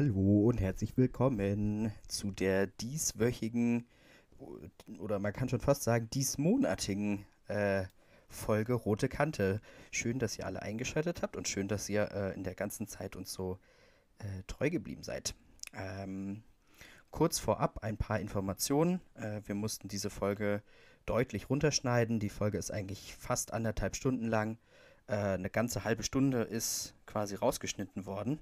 Hallo und herzlich willkommen zu der dieswöchigen oder man kann schon fast sagen diesmonatigen äh, Folge Rote Kante. Schön, dass ihr alle eingeschaltet habt und schön, dass ihr äh, in der ganzen Zeit uns so äh, treu geblieben seid. Ähm, kurz vorab ein paar Informationen. Äh, wir mussten diese Folge deutlich runterschneiden. Die Folge ist eigentlich fast anderthalb Stunden lang. Äh, eine ganze halbe Stunde ist quasi rausgeschnitten worden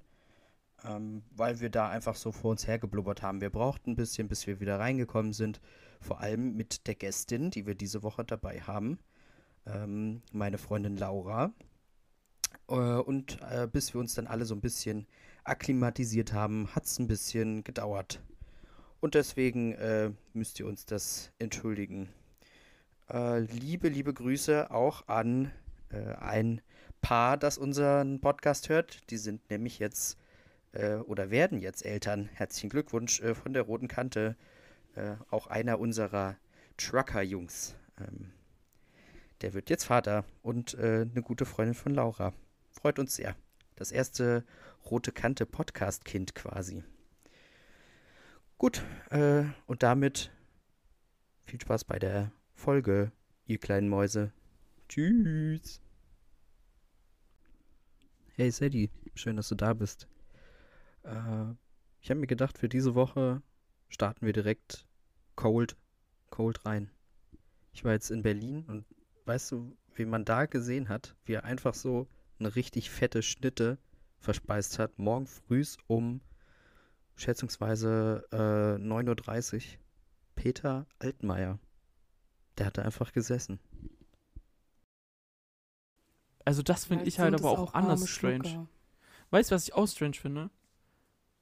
ähm, weil wir da einfach so vor uns hergeblubbert haben. Wir brauchten ein bisschen, bis wir wieder reingekommen sind. Vor allem mit der Gästin, die wir diese Woche dabei haben, ähm, meine Freundin Laura. Äh, und äh, bis wir uns dann alle so ein bisschen akklimatisiert haben, hat es ein bisschen gedauert. Und deswegen äh, müsst ihr uns das entschuldigen. Äh, liebe, liebe Grüße auch an äh, ein Paar, das unseren Podcast hört. Die sind nämlich jetzt äh, oder werden jetzt Eltern. Herzlichen Glückwunsch äh, von der roten Kante. Äh, auch einer unserer Trucker-Jungs. Ähm, der wird jetzt Vater und äh, eine gute Freundin von Laura. Freut uns sehr. Das erste rote Kante Podcast-Kind quasi. Gut, äh, und damit viel Spaß bei der Folge, ihr kleinen Mäuse. Tschüss. Hey Sadie, schön, dass du da bist. Äh, ich habe mir gedacht, für diese Woche starten wir direkt cold, cold rein. Ich war jetzt in Berlin und weißt du, wie man da gesehen hat, wie er einfach so eine richtig fette Schnitte verspeist hat, morgen früh um schätzungsweise äh, 9.30 Uhr. Peter Altmaier. Der hat da einfach gesessen. Also das finde ich halt aber auch, auch anders strange. Weißt du, was ich auch strange finde?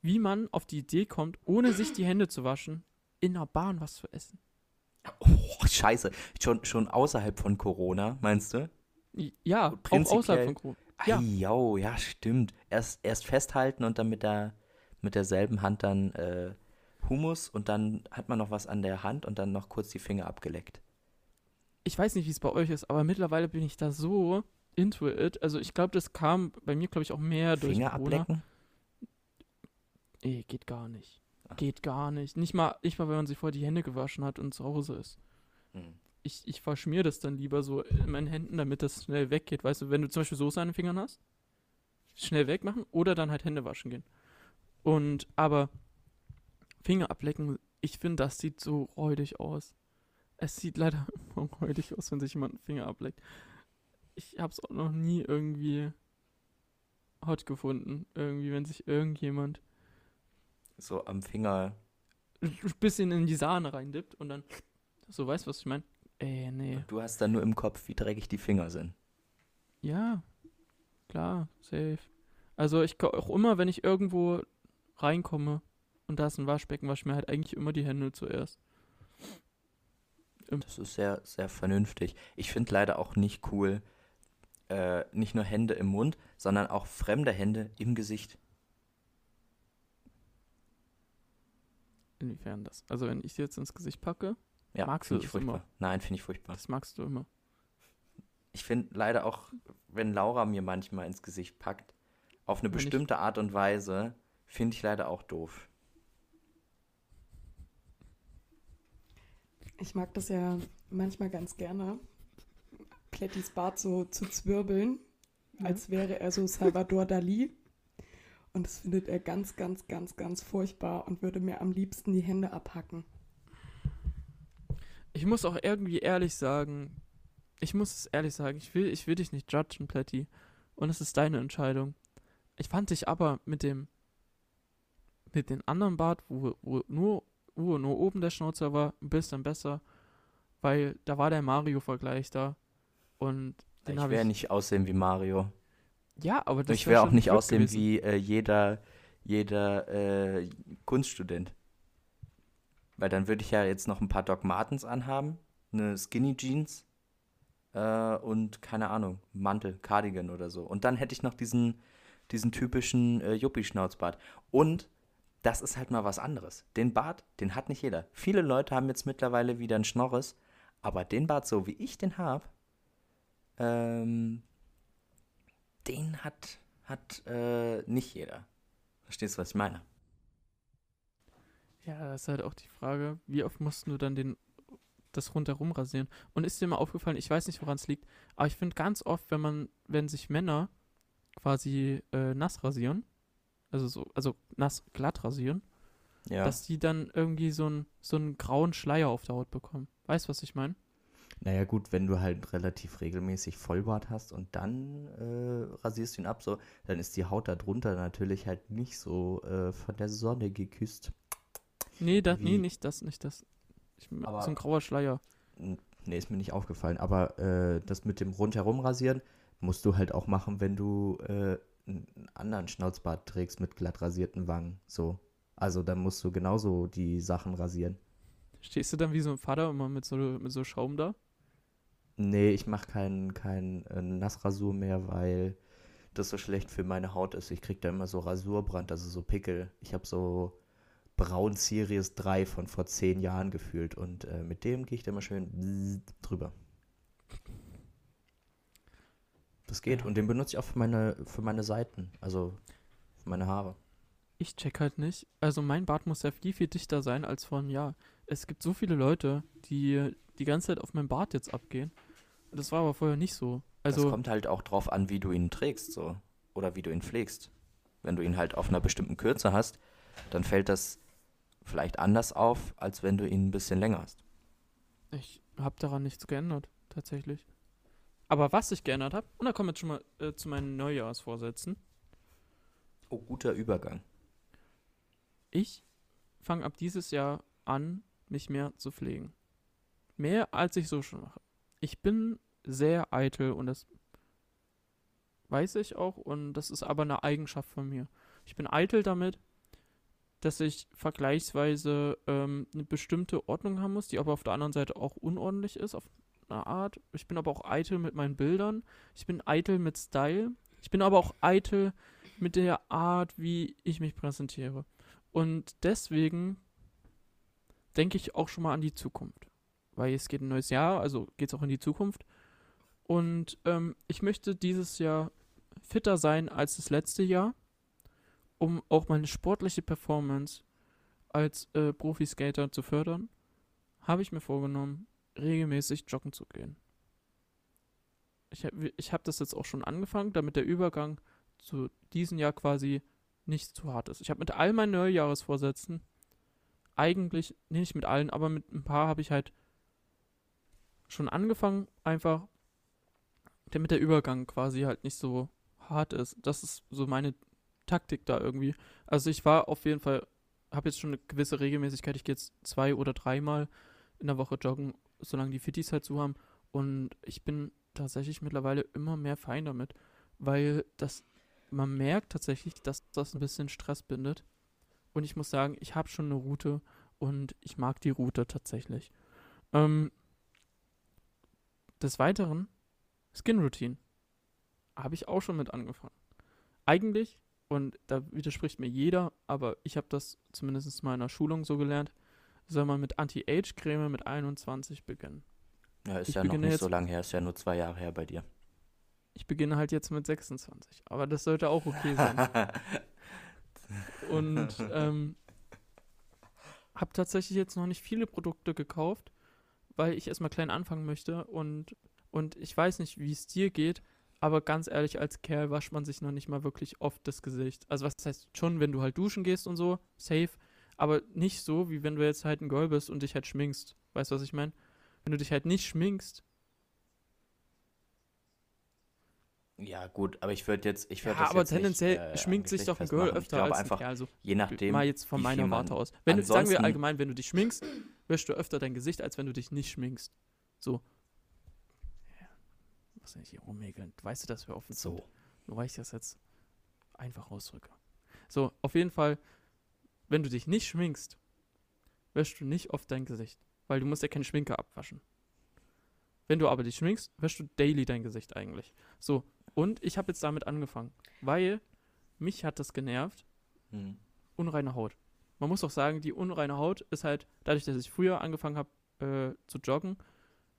Wie man auf die Idee kommt, ohne sich die Hände zu waschen, in der Bahn was zu essen. Oh, scheiße. Schon, schon außerhalb von Corona, meinst du? Ja, auch außerhalb von Corona. Ja. Ai, ja, stimmt. Erst, erst festhalten und dann mit, der, mit derselben Hand dann äh, Humus und dann hat man noch was an der Hand und dann noch kurz die Finger abgeleckt. Ich weiß nicht, wie es bei euch ist, aber mittlerweile bin ich da so into it. Also ich glaube, das kam bei mir, glaube ich, auch mehr durch Finger Corona. ablecken? Nee, geht gar nicht. Ach. Geht gar nicht. Nicht mal, nicht mal, wenn man sich vorher die Hände gewaschen hat und zu Hause ist. Hm. Ich, ich verschmier das dann lieber so in meinen Händen, damit das schnell weggeht. Weißt du, wenn du zum Beispiel Soße an den Fingern hast, schnell wegmachen oder dann halt Hände waschen gehen. Und, aber Finger ablecken, ich finde, das sieht so räudig aus. Es sieht leider immer räudig aus, wenn sich jemand einen Finger ableckt. Ich habe es auch noch nie irgendwie hot gefunden. Irgendwie, wenn sich irgendjemand so am Finger. Ein bisschen in die Sahne reindippt und dann. So, weißt du, was ich meine? Ey, nee. du hast dann nur im Kopf, wie dreckig die Finger sind. Ja, klar, safe. Also ich auch immer, wenn ich irgendwo reinkomme und da ist ein Waschbecken, wasche ich mir halt eigentlich immer die Hände zuerst. Das ist sehr, sehr vernünftig. Ich finde leider auch nicht cool, äh, nicht nur Hände im Mund, sondern auch fremde Hände im Gesicht. Inwiefern das? Also wenn ich dir jetzt ins Gesicht packe, ja, magst du das immer? Nein, finde ich furchtbar. Das magst du immer. Ich finde leider auch, wenn Laura mir manchmal ins Gesicht packt, auf eine wenn bestimmte ich... Art und Weise, finde ich leider auch doof. Ich mag das ja manchmal ganz gerne, Klettys Bart so zu zwirbeln, ja. als wäre er so Salvador Dali. Und das findet er ganz, ganz, ganz, ganz furchtbar und würde mir am liebsten die Hände abhacken. Ich muss auch irgendwie ehrlich sagen, ich muss es ehrlich sagen, ich will, ich will dich nicht judgen, Plätti. Und es ist deine Entscheidung. Ich fand dich aber mit dem, mit dem anderen Bart, wo, wo nur, wo nur oben der Schnauzer war, ein bisschen besser, weil da war der Mario-Vergleich da. Und den ich werde nicht aussehen wie Mario. Ja, aber das Ich will auch nicht aussehen gewesen. wie äh, jeder, jeder äh, Kunststudent. Weil dann würde ich ja jetzt noch ein paar Doc Martens anhaben, eine Skinny Jeans äh, und keine Ahnung, Mantel, Cardigan oder so. Und dann hätte ich noch diesen, diesen typischen äh, Juppie-Schnauzbart. Und das ist halt mal was anderes. Den Bart, den hat nicht jeder. Viele Leute haben jetzt mittlerweile wieder einen Schnorres, aber den Bart, so wie ich den habe, ähm, den hat, hat äh, nicht jeder. Verstehst du, was ich meine? Ja, das ist halt auch die Frage, wie oft musst du dann den das rundherum rasieren? Und ist dir mal aufgefallen, ich weiß nicht, woran es liegt, aber ich finde ganz oft, wenn man, wenn sich Männer quasi äh, nass rasieren, also so, also nass glatt rasieren, Ja. dass die dann irgendwie so, ein, so einen grauen Schleier auf der Haut bekommen. Weißt du, was ich meine? Naja, gut, wenn du halt relativ regelmäßig Vollbart hast und dann äh, rasierst du ihn ab, so, dann ist die Haut darunter natürlich halt nicht so äh, von der Sonne geküsst. Nee, das, nee, nicht das, nicht das. Ich, Aber- so ein grauer Schleier. Nee, ist mir nicht aufgefallen. Aber äh, das mit dem rundherum rasieren musst du halt auch machen, wenn du äh, einen anderen Schnauzbart trägst mit glatt rasierten Wangen. So. Also dann musst du genauso die Sachen rasieren. Stehst du dann wie so ein Vater immer mit so, mit so Schaum da? Nee, ich mache kein, kein äh, Nassrasur mehr, weil das so schlecht für meine Haut ist. Ich krieg da immer so Rasurbrand, also so Pickel. Ich habe so Braun Series 3 von vor zehn Jahren gefühlt und äh, mit dem gehe ich da immer schön drüber. Das geht Ja. und den benutze ich auch für meine, für meine Seiten, also für meine Haare. Ich check halt nicht. Also mein Bart muss ja viel, viel dichter sein als einem Jahr. Es gibt so viele Leute, die die ganze Zeit auf meinen Bart jetzt abgehen. Das war aber vorher nicht so. das Also, kommt halt auch drauf an, wie du ihn trägst, so. Oder wie du ihn pflegst. Wenn du ihn halt auf einer bestimmten Kürze hast, dann fällt das vielleicht anders auf, als wenn du ihn ein bisschen länger hast. ich habe daran nichts geändert, tatsächlich. Aber was ich geändert habe, und da kommen wir jetzt schon mal äh, zu meinen Neujahrsvorsätzen. Oh, guter Übergang. Ich fange ab dieses Jahr an, mich mehr zu pflegen. Mehr als ich so schon mache. Ich bin sehr eitel und das weiß ich auch und das ist aber eine Eigenschaft von mir. Ich bin eitel damit, dass ich vergleichsweise ähm, eine bestimmte Ordnung haben muss, die aber auf der anderen Seite auch unordentlich ist, auf eine Art. Ich bin aber auch eitel mit meinen Bildern. Ich bin eitel mit Style. Ich bin aber auch eitel mit der Art, wie ich mich präsentiere. Und deswegen denke ich auch schon mal an die Zukunft. Weil es geht ein neues Jahr, also geht es auch in die Zukunft. Und ähm, ich möchte dieses Jahr fitter sein als das letzte Jahr, um auch meine sportliche Performance als äh, Profiskater zu fördern, habe ich mir vorgenommen, regelmäßig joggen zu gehen. Ich habe ich hab das jetzt auch schon angefangen, damit der Übergang zu diesem Jahr quasi nicht zu hart ist. Ich habe mit all meinen Neujahresvorsätzen eigentlich, nicht mit allen, aber mit ein paar habe ich halt schon angefangen, einfach damit der Übergang quasi halt nicht so hart ist. Das ist so meine Taktik da irgendwie. Also ich war auf jeden Fall, habe jetzt schon eine gewisse Regelmäßigkeit. Ich gehe jetzt zwei oder dreimal in der Woche joggen, solange die Fittis halt zu haben. Und ich bin tatsächlich mittlerweile immer mehr fein damit, weil das, man merkt tatsächlich, dass das ein bisschen Stress bindet. Und ich muss sagen, ich habe schon eine Route und ich mag die Route tatsächlich. Ähm, des Weiteren, Skin Routine. Habe ich auch schon mit angefangen. Eigentlich, und da widerspricht mir jeder, aber ich habe das zumindest in meiner Schulung so gelernt, soll man mit Anti-Age-Creme mit 21 beginnen. Ja, ist Ich ja noch nicht so lange her, ist ja nur zwei Jahre her bei dir. Ich beginne halt jetzt mit 26, aber das sollte auch okay sein. Und ähm, habe tatsächlich jetzt noch nicht viele Produkte gekauft, weil ich erstmal klein anfangen möchte und, und ich weiß nicht, wie es dir geht, aber ganz ehrlich, als Kerl wascht man sich noch nicht mal wirklich oft das Gesicht. Also was heißt schon, wenn du halt duschen gehst und so, safe, aber nicht so, wie wenn du jetzt halt ein Girl bist und dich halt schminkst. Weißt du, was ich meine? Wenn du dich halt nicht schminkst, Ja, gut, aber ich würde jetzt, ich ja, würde das aber jetzt tendenziell nicht, äh, schminkt sich doch ein. Girl Ich öfter glaube als ein einfach, Kerl. So. je nachdem, mal jetzt von meiner Warte aus. Wenn du, sagen wir allgemein, wenn du dich schminkst, wäschst du öfter dein Gesicht, als wenn du dich nicht schminkst. So. Ja. Was denn hier rummäkeln? Weißt du, dass wir offen sind? so. Nur weil ich das jetzt einfach ausdrücke. So, auf jeden Fall, wenn du dich nicht schminkst, wäschst du nicht oft dein Gesicht. Weil du musst ja keine Schminke abwaschen. Wenn du aber dich schminkst, wäschst du daily dein Gesicht eigentlich. So, und ich habe jetzt damit angefangen, weil mich hat das genervt, Hm. unreine Haut. Man muss auch sagen, die unreine Haut ist halt, dadurch, dass ich früher angefangen habe äh, zu joggen,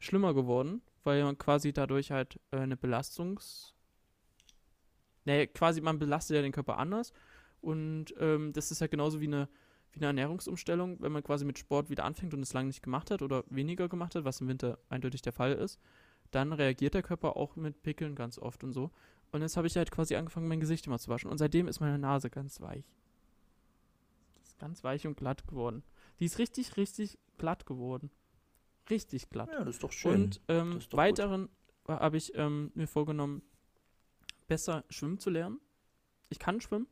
schlimmer geworden, weil man quasi dadurch halt äh, eine Belastungs... Nee, quasi man belastet ja den Körper anders und ähm, das ist ja genauso wie eine, wie eine Ernährungsumstellung, wenn man quasi mit Sport wieder anfängt und es lange nicht gemacht hat oder weniger gemacht hat, was im Winter eindeutig der Fall ist, dann reagiert der Körper auch mit Pickeln ganz oft und so. Und jetzt habe ich halt quasi angefangen, mein Gesicht immer zu waschen. Und seitdem ist meine Nase ganz weich. Die ist ganz weich und glatt geworden. Die ist richtig, richtig glatt geworden. Richtig glatt. Ja, das ist doch schön. Und ähm, weiteren habe ich ähm, mir vorgenommen, besser schwimmen zu lernen. Ich kann schwimmen,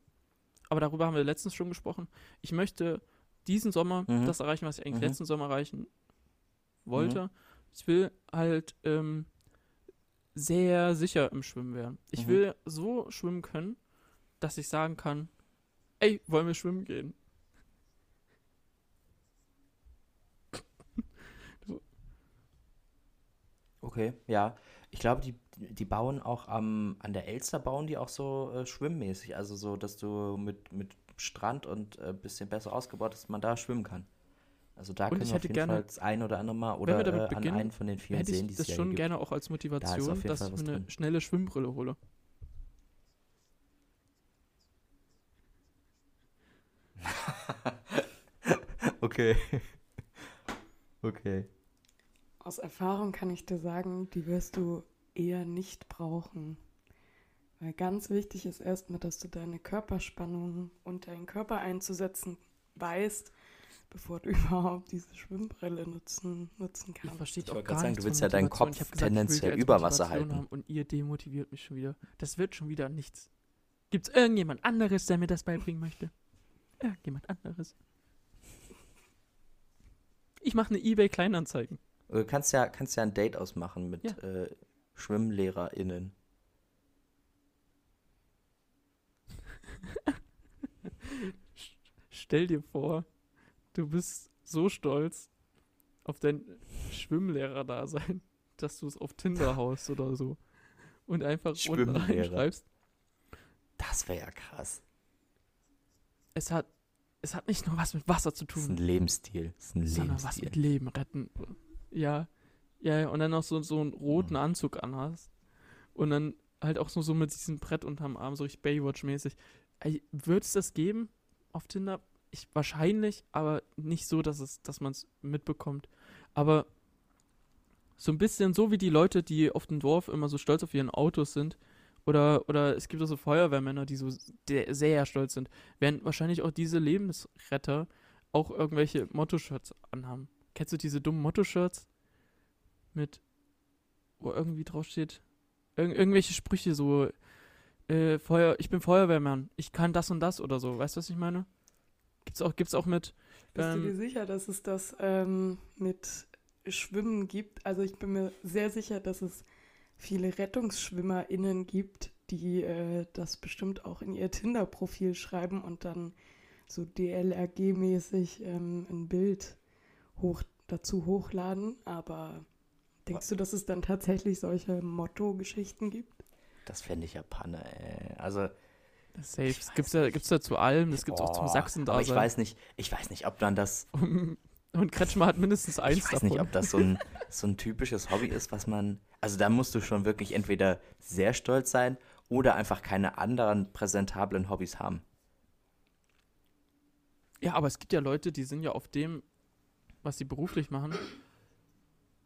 aber darüber haben wir letztens schon gesprochen. Ich möchte diesen Sommer mhm. das erreichen, was ich eigentlich mhm. letzten Sommer erreichen wollte. Mhm. Ich will halt ähm, sehr sicher im Schwimmen werden. Ich mhm. will so schwimmen können, dass ich sagen kann, ey, wollen wir schwimmen gehen? Okay, ja. Ich glaube, die, die bauen auch am, an der Elster bauen die auch so äh, schwimmmäßig. Also so, dass du mit, mit Strand und ein äh, bisschen besser ausgebaut, dass man da schwimmen kann. Also da können wir auf jeden gerne, Fall das ein oder andere Mal oder äh, an einen von den vielen Seen, die es das schon gibt. gerne auch als Motivation, da dass ich mir eine drin. schnelle Schwimmbrille hole. okay. okay. Aus Erfahrung kann ich dir sagen, die wirst du eher nicht brauchen. Weil ganz wichtig ist erstmal, dass du deine Körperspannung und deinen Körper einzusetzen weißt, bevor du überhaupt diese Schwimmbrille nutzen, nutzen kannst. Ich verstehe auch gar sagen, du willst ja deinen Kopf gesagt, tendenziell über Wasser halten. und ihr demotiviert mich schon wieder. Das wird schon wieder nichts. Gibt es irgendjemand anderes, der mir das beibringen möchte? Irgendjemand anderes. Ich mache eine eBay-Kleinanzeigen. Du kannst ja, kannst ja ein Date ausmachen mit ja. äh, SchwimmlehrerInnen. Stell dir vor, du bist so stolz auf dein Schwimmlehrer-Dasein, dass du es auf Tinder haust oder so. Und einfach unten reinschreibst. Das wäre ja krass. Es hat, es hat nicht nur was mit Wasser zu tun. Das ist ein Lebensstil. Das ist ein sondern Lebensstil. was mit Leben retten. Ja, ja, und dann noch so, so einen roten mhm. Anzug anhast. Und dann halt auch so, so mit diesem Brett unterm Arm, so richtig Baywatch-mäßig. Wird es das geben auf Tinder? Ich, wahrscheinlich, aber nicht so, dass es, dass man es mitbekommt. Aber so ein bisschen so wie die Leute, die auf dem Dorf immer so stolz auf ihren Autos sind. Oder, oder es gibt auch so Feuerwehrmänner, die so sehr stolz sind. Werden wahrscheinlich auch diese Lebensretter auch irgendwelche Motto-Shirts anhaben. Kennst du diese dummen Motto-Shirts? Mit, wo irgendwie draufsteht, Ir irgendwelche Sprüche so, äh, Feuer, ich bin Feuerwehrmann, ich kann das und das oder so. Weißt du, was ich meine? Gibt's auch, gibt's auch mit. Bist ähm, du dir sicher, dass es das ähm, mit Schwimmen gibt? Also ich bin mir sehr sicher, dass es viele RettungsschwimmerInnen gibt, die äh, das bestimmt auch in ihr Tinder-Profil schreiben und dann so DLRG-mäßig ähm, ein Bild hoch, dazu hochladen. Aber denkst du, dass es dann tatsächlich solche Motto-Geschichten gibt? Das fände ich ja Panne, ey. Also. Safe. Es gibt ja, gibt's ja zu allem, das gibt es auch zum sachsen Aber ich weiß nicht, ich weiß nicht, ob dann das. Und Kretschmer hat mindestens eins Ich weiß davon. nicht, ob das so ein, so ein typisches Hobby ist, was man. Also da musst du schon wirklich entweder sehr stolz sein oder einfach keine anderen präsentablen Hobbys haben. Ja, aber es gibt ja Leute, die sind ja auf dem, was sie beruflich machen,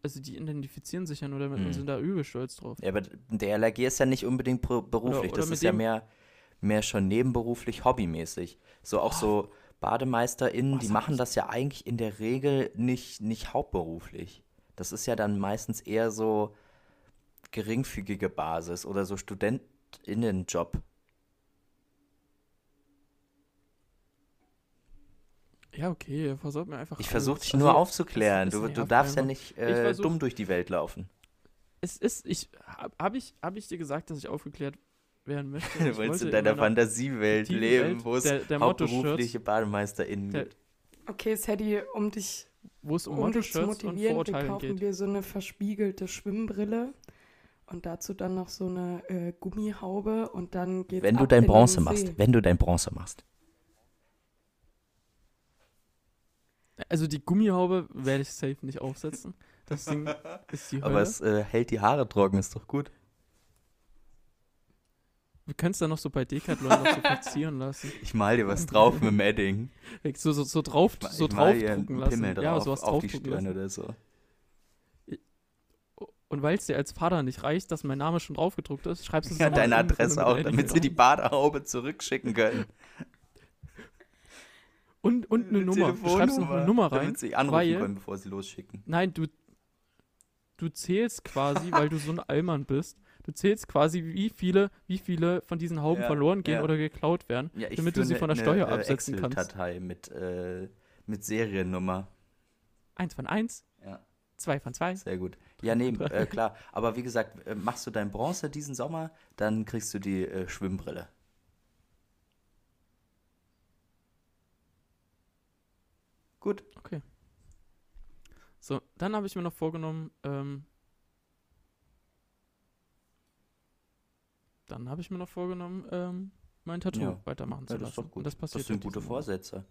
also die identifizieren sich ja nur damit hm. und sind da übel stolz drauf. Ja, aber der LRG ist ja nicht unbedingt beruflich, oder, oder das ist ja mehr, mehr schon nebenberuflich, hobbymäßig. So auch oh. so BademeisterInnen, die machen das ja eigentlich in der Regel nicht, nicht hauptberuflich. Das ist ja dann meistens eher so geringfügige Basis oder so StudentInnenjob. Ja, okay, versuch mir einfach. Ich versuche dich also, nur aufzuklären. Du, du darfst ja nicht äh, versuch, dumm durch die Welt laufen. Es ist, ich, habe ich, hab ich dir gesagt, dass ich aufgeklärt werden möchte? du wolltest in deiner Fantasiewelt leben, wo es hauptberufliche BademeisterInnen gibt. Okay, Sadie, um dich, wo es um, um dich zu motivieren, wir kaufen geht. wir so eine verspiegelte Schwimmbrille und dazu dann noch so eine äh, Gummihaube und dann geht's Wenn du dein Bronze machst, wenn du dein Bronze machst. Also die Gummihaube werde ich safe nicht aufsetzen. Das Ding ist die Hölle. Aber es äh, hält die Haare trocken, ist doch gut. Du kannst da noch so bei Decathlon noch so platzieren lassen. Ich mal dir was drauf mit dem Edding. So, so, so drauf, Ich so ich draufdrucken einen lassen. Drauf, ja, sowas auf die draufdrucken Stirn lassen. oder so. Und weil es dir als Vater nicht reicht, dass mein Name schon draufgedruckt ist, schreibst du es Ja, deine Adresse auch, damit sie die drauf. Badehaube zurückschicken können. Und, und eine Eine Nummer. Du schreibst noch eine Nummer rein. Damit sie anrufen weil- können, bevor sie losschicken. Nein, du, du zählst quasi, weil du so ein Allmann bist, du zählst quasi, wie viele, wie viele von diesen Hauben Ja, verloren gehen ja. oder geklaut werden, Ja, ich damit du sie eine- von der eine, Steuer äh, absetzen kannst. Excel-Datei mit, äh, mit Seriennummer. Eins von eins, Ja, zwei von zwei. sehr gut. Ja, nee, äh, klar. Aber wie gesagt, äh, machst du dein Bronze diesen Sommer, dann kriegst du die äh, Schwimmbrille. Gut. Okay. So, dann habe ich mir noch vorgenommen, ähm, dann habe ich mir noch vorgenommen, ähm, mein Tattoo Ja. weitermachen zu Ja, das lassen. ist doch gut. Und das Das, passiert sind halt gute. Vorsätze.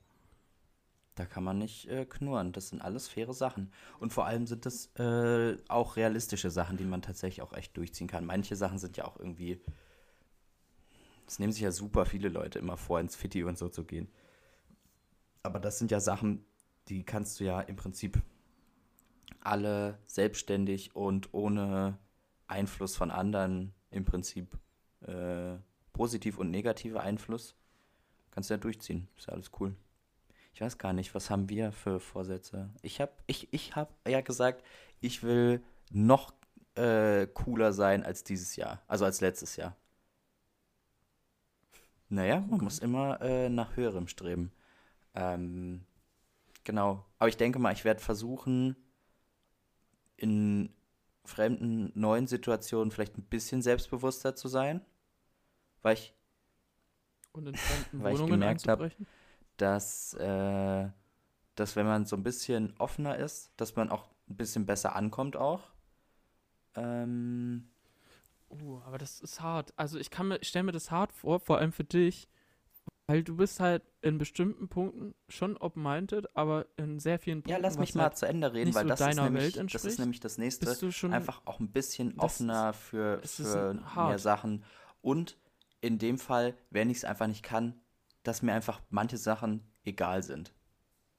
Da kann man nicht äh, knurren. Das sind alles faire Sachen. Und vor allem sind das äh, auch realistische Sachen, die man tatsächlich auch echt durchziehen kann. Manche Sachen sind ja auch irgendwie. Das nehmen sich ja super viele Leute immer vor, ins Fitti und so zu gehen. Aber das sind ja Sachen, die kannst du ja im Prinzip alle selbstständig und ohne Einfluss von anderen im Prinzip äh, positiv und negativer Einfluss kannst du ja durchziehen. Ist ja alles cool. Ich weiß gar nicht, was haben wir für Vorsätze? Ich habe ich, ich hab ja gesagt, ich will noch äh, cooler sein als dieses Jahr, also als letztes Jahr. Naja, man Okay. muss immer äh, nach höherem streben. Ähm, genau. Aber ich denke mal, ich werde versuchen, in fremden, neuen Situationen vielleicht ein bisschen selbstbewusster zu sein, weil ich Und in fremden Weil ich gemerkt hab, einzubrechen. dass, äh, dass wenn man so ein bisschen offener ist, dass man auch ein bisschen besser ankommt auch. Ähm, Uh, aber das ist hart. Also ich kann mir, ich stelle mir das hart vor, vor allem für dich, weil du bist halt in bestimmten Punkten schon open-minded, aber in sehr vielen Punkten ja, lass mich mal halt, zu Ende reden, weil so das, ist nämlich, das ist nämlich das nächste. bist du schon Einfach auch ein bisschen offener für, ist für hart. mehr Sachen. Und in dem Fall, wenn ich es einfach nicht kann, dass mir einfach manche Sachen egal sind.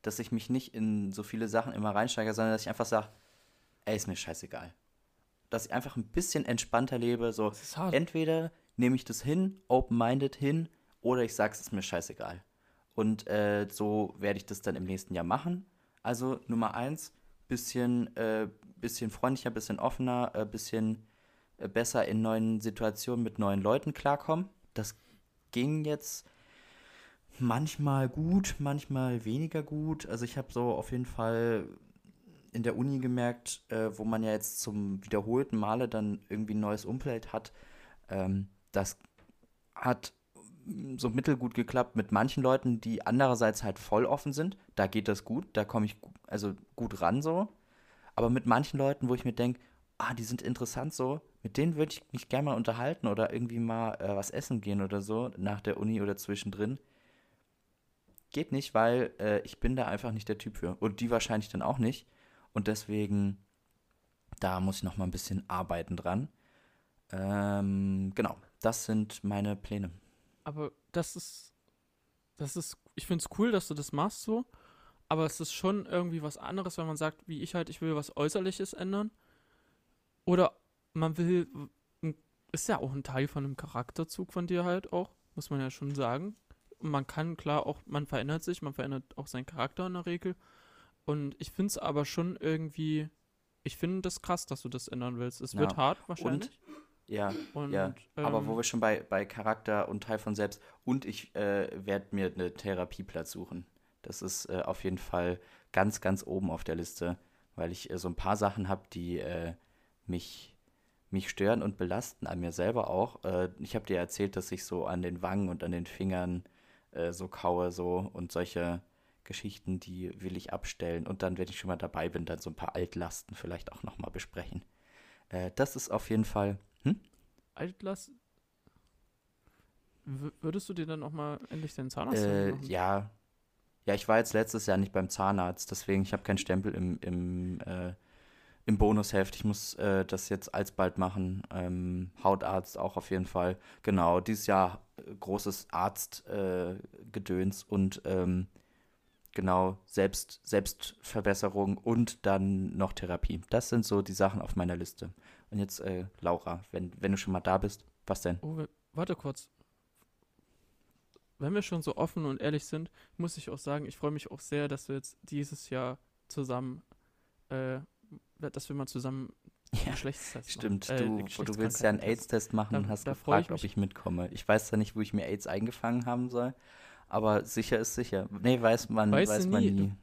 Dass ich mich nicht in so viele Sachen immer reinsteige, sondern dass ich einfach sage, ey, ist mir scheißegal. Dass ich einfach ein bisschen entspannter lebe, so entweder nehme ich das hin, open-minded hin, oder ich sage, es ist mir scheißegal. Und äh, so werde ich das dann im nächsten Jahr machen. Also Nummer eins, bisschen, äh, bisschen freundlicher, bisschen offener, äh, bisschen äh, besser in neuen Situationen mit neuen Leuten klarkommen. Das ging jetzt manchmal gut, manchmal weniger gut. Also ich habe so auf jeden Fall in der Uni gemerkt, äh, wo man ja jetzt zum wiederholten Male dann irgendwie ein neues Umfeld hat, ähm, das hat so mittelgut geklappt mit manchen Leuten, die andererseits halt voll offen sind. Da geht das gut, da komme ich also gut ran so. Aber mit manchen Leuten, wo ich mir denke, ah, die sind interessant so, mit denen würde ich mich gerne mal unterhalten oder irgendwie mal äh, was essen gehen oder so nach der Uni oder zwischendrin. Geht nicht, weil äh, ich bin da einfach nicht der Typ für. Und die wahrscheinlich dann auch nicht. Und deswegen, da muss ich noch mal ein bisschen arbeiten dran. Ähm, genau, das sind meine Pläne. Aber das ist, das ist, ich finde es cool, dass du das machst so, aber es ist schon irgendwie was anderes, wenn man sagt, wie ich halt, ich will was Äußerliches ändern. Oder man will, ist ja auch ein Teil von einem Charakterzug von dir halt auch, muss man ja schon sagen. Und man kann klar auch, man verändert sich, man verändert auch seinen Charakter in der Regel. Und ich finde es aber schon irgendwie, ich finde das krass, dass du das ändern willst. Es wird Ja. hart wahrscheinlich. Ja, Und, ja, aber wo ähm, wir schon bei, bei Charakter und Teil von selbst und ich äh, werde mir eine Therapieplatz suchen. Das ist äh, auf jeden Fall ganz, ganz oben auf der Liste, weil ich äh, so ein paar Sachen habe, die äh, mich, mich stören und belasten, an mir selber auch. Äh, ich habe dir erzählt, dass ich so an den Wangen und an den Fingern äh, so kaue so und solche Geschichten, die will ich abstellen und dann, wenn ich schon mal dabei bin, dann so ein paar Altlasten vielleicht auch nochmal besprechen. Das ist auf jeden Fall Altlass. W würdest du dir dann auch mal endlich den Zahnarzt Äh, machen? ja. Ja, ich war jetzt letztes Jahr nicht beim Zahnarzt, deswegen ich habe keinen Stempel im, im, äh, im Bonusheft. Ich muss äh, das jetzt alsbald machen. Ähm, Hautarzt auch auf jeden Fall. Genau, dieses Jahr äh, großes Arztgedöns äh, und ähm, genau Selbst, Selbstverbesserung und dann noch Therapie. Das sind so die Sachen auf meiner Liste. Und jetzt, äh, Laura, wenn, wenn du schon mal da bist, was denn? Oh, warte kurz. Wenn wir schon so offen und ehrlich sind, muss ich auch sagen, ich freue mich auch sehr, dass wir jetzt dieses Jahr zusammen äh, dass wir mal zusammen ja, Geschlechtstest Stimmt, machen. Äh, du, du willst ja einen AIDS-Test machen und hast gefragt, ich ob ich mitkomme. Ich weiß zwar nicht, wo ich mir AIDS eingefangen haben soll, aber sicher ist sicher. Nee, weiß man, weißt weiß man nie. nie. Du,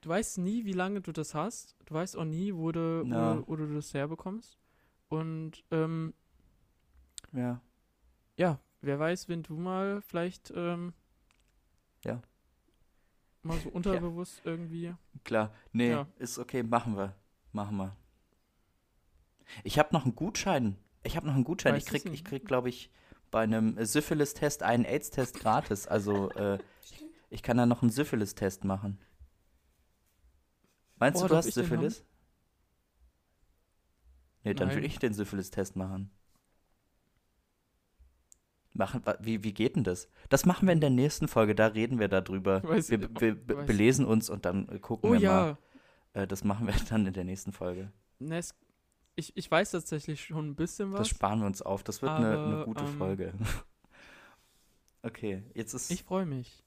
du, weißt nie, wie lange du das hast. Du weißt auch nie, wo du, wo, wo, du das herbekommst. Und ähm, ja. Ja, wer weiß, wenn du mal vielleicht ähm, ja. mal so unterbewusst ja. irgendwie. Klar, nee, ja. ist okay, machen wir. Machen wir. Ich habe noch einen Gutschein. Ich habe noch einen Gutschein. Weiß ich krieg, ich krieg, glaube ich, bei einem Syphilis-Test einen AIDS-Test gratis. Also äh, ich kann da noch einen Syphilis-Test machen. Meinst oh, du, du hast Syphilis? Nee, dann Nein. will ich den Syphilis-Test machen. Machen, wie, wie geht denn das? Das machen wir in der nächsten Folge, da reden wir darüber. Weiß wir, wir, wir belesen uns und dann gucken oh, wir ja. mal. Äh, das machen wir dann in der nächsten Folge. Ich, ich weiß tatsächlich schon ein bisschen was. Das sparen wir uns auf. Das wird eine, eine gute ähm, Folge. okay, jetzt ist. Ich freue mich.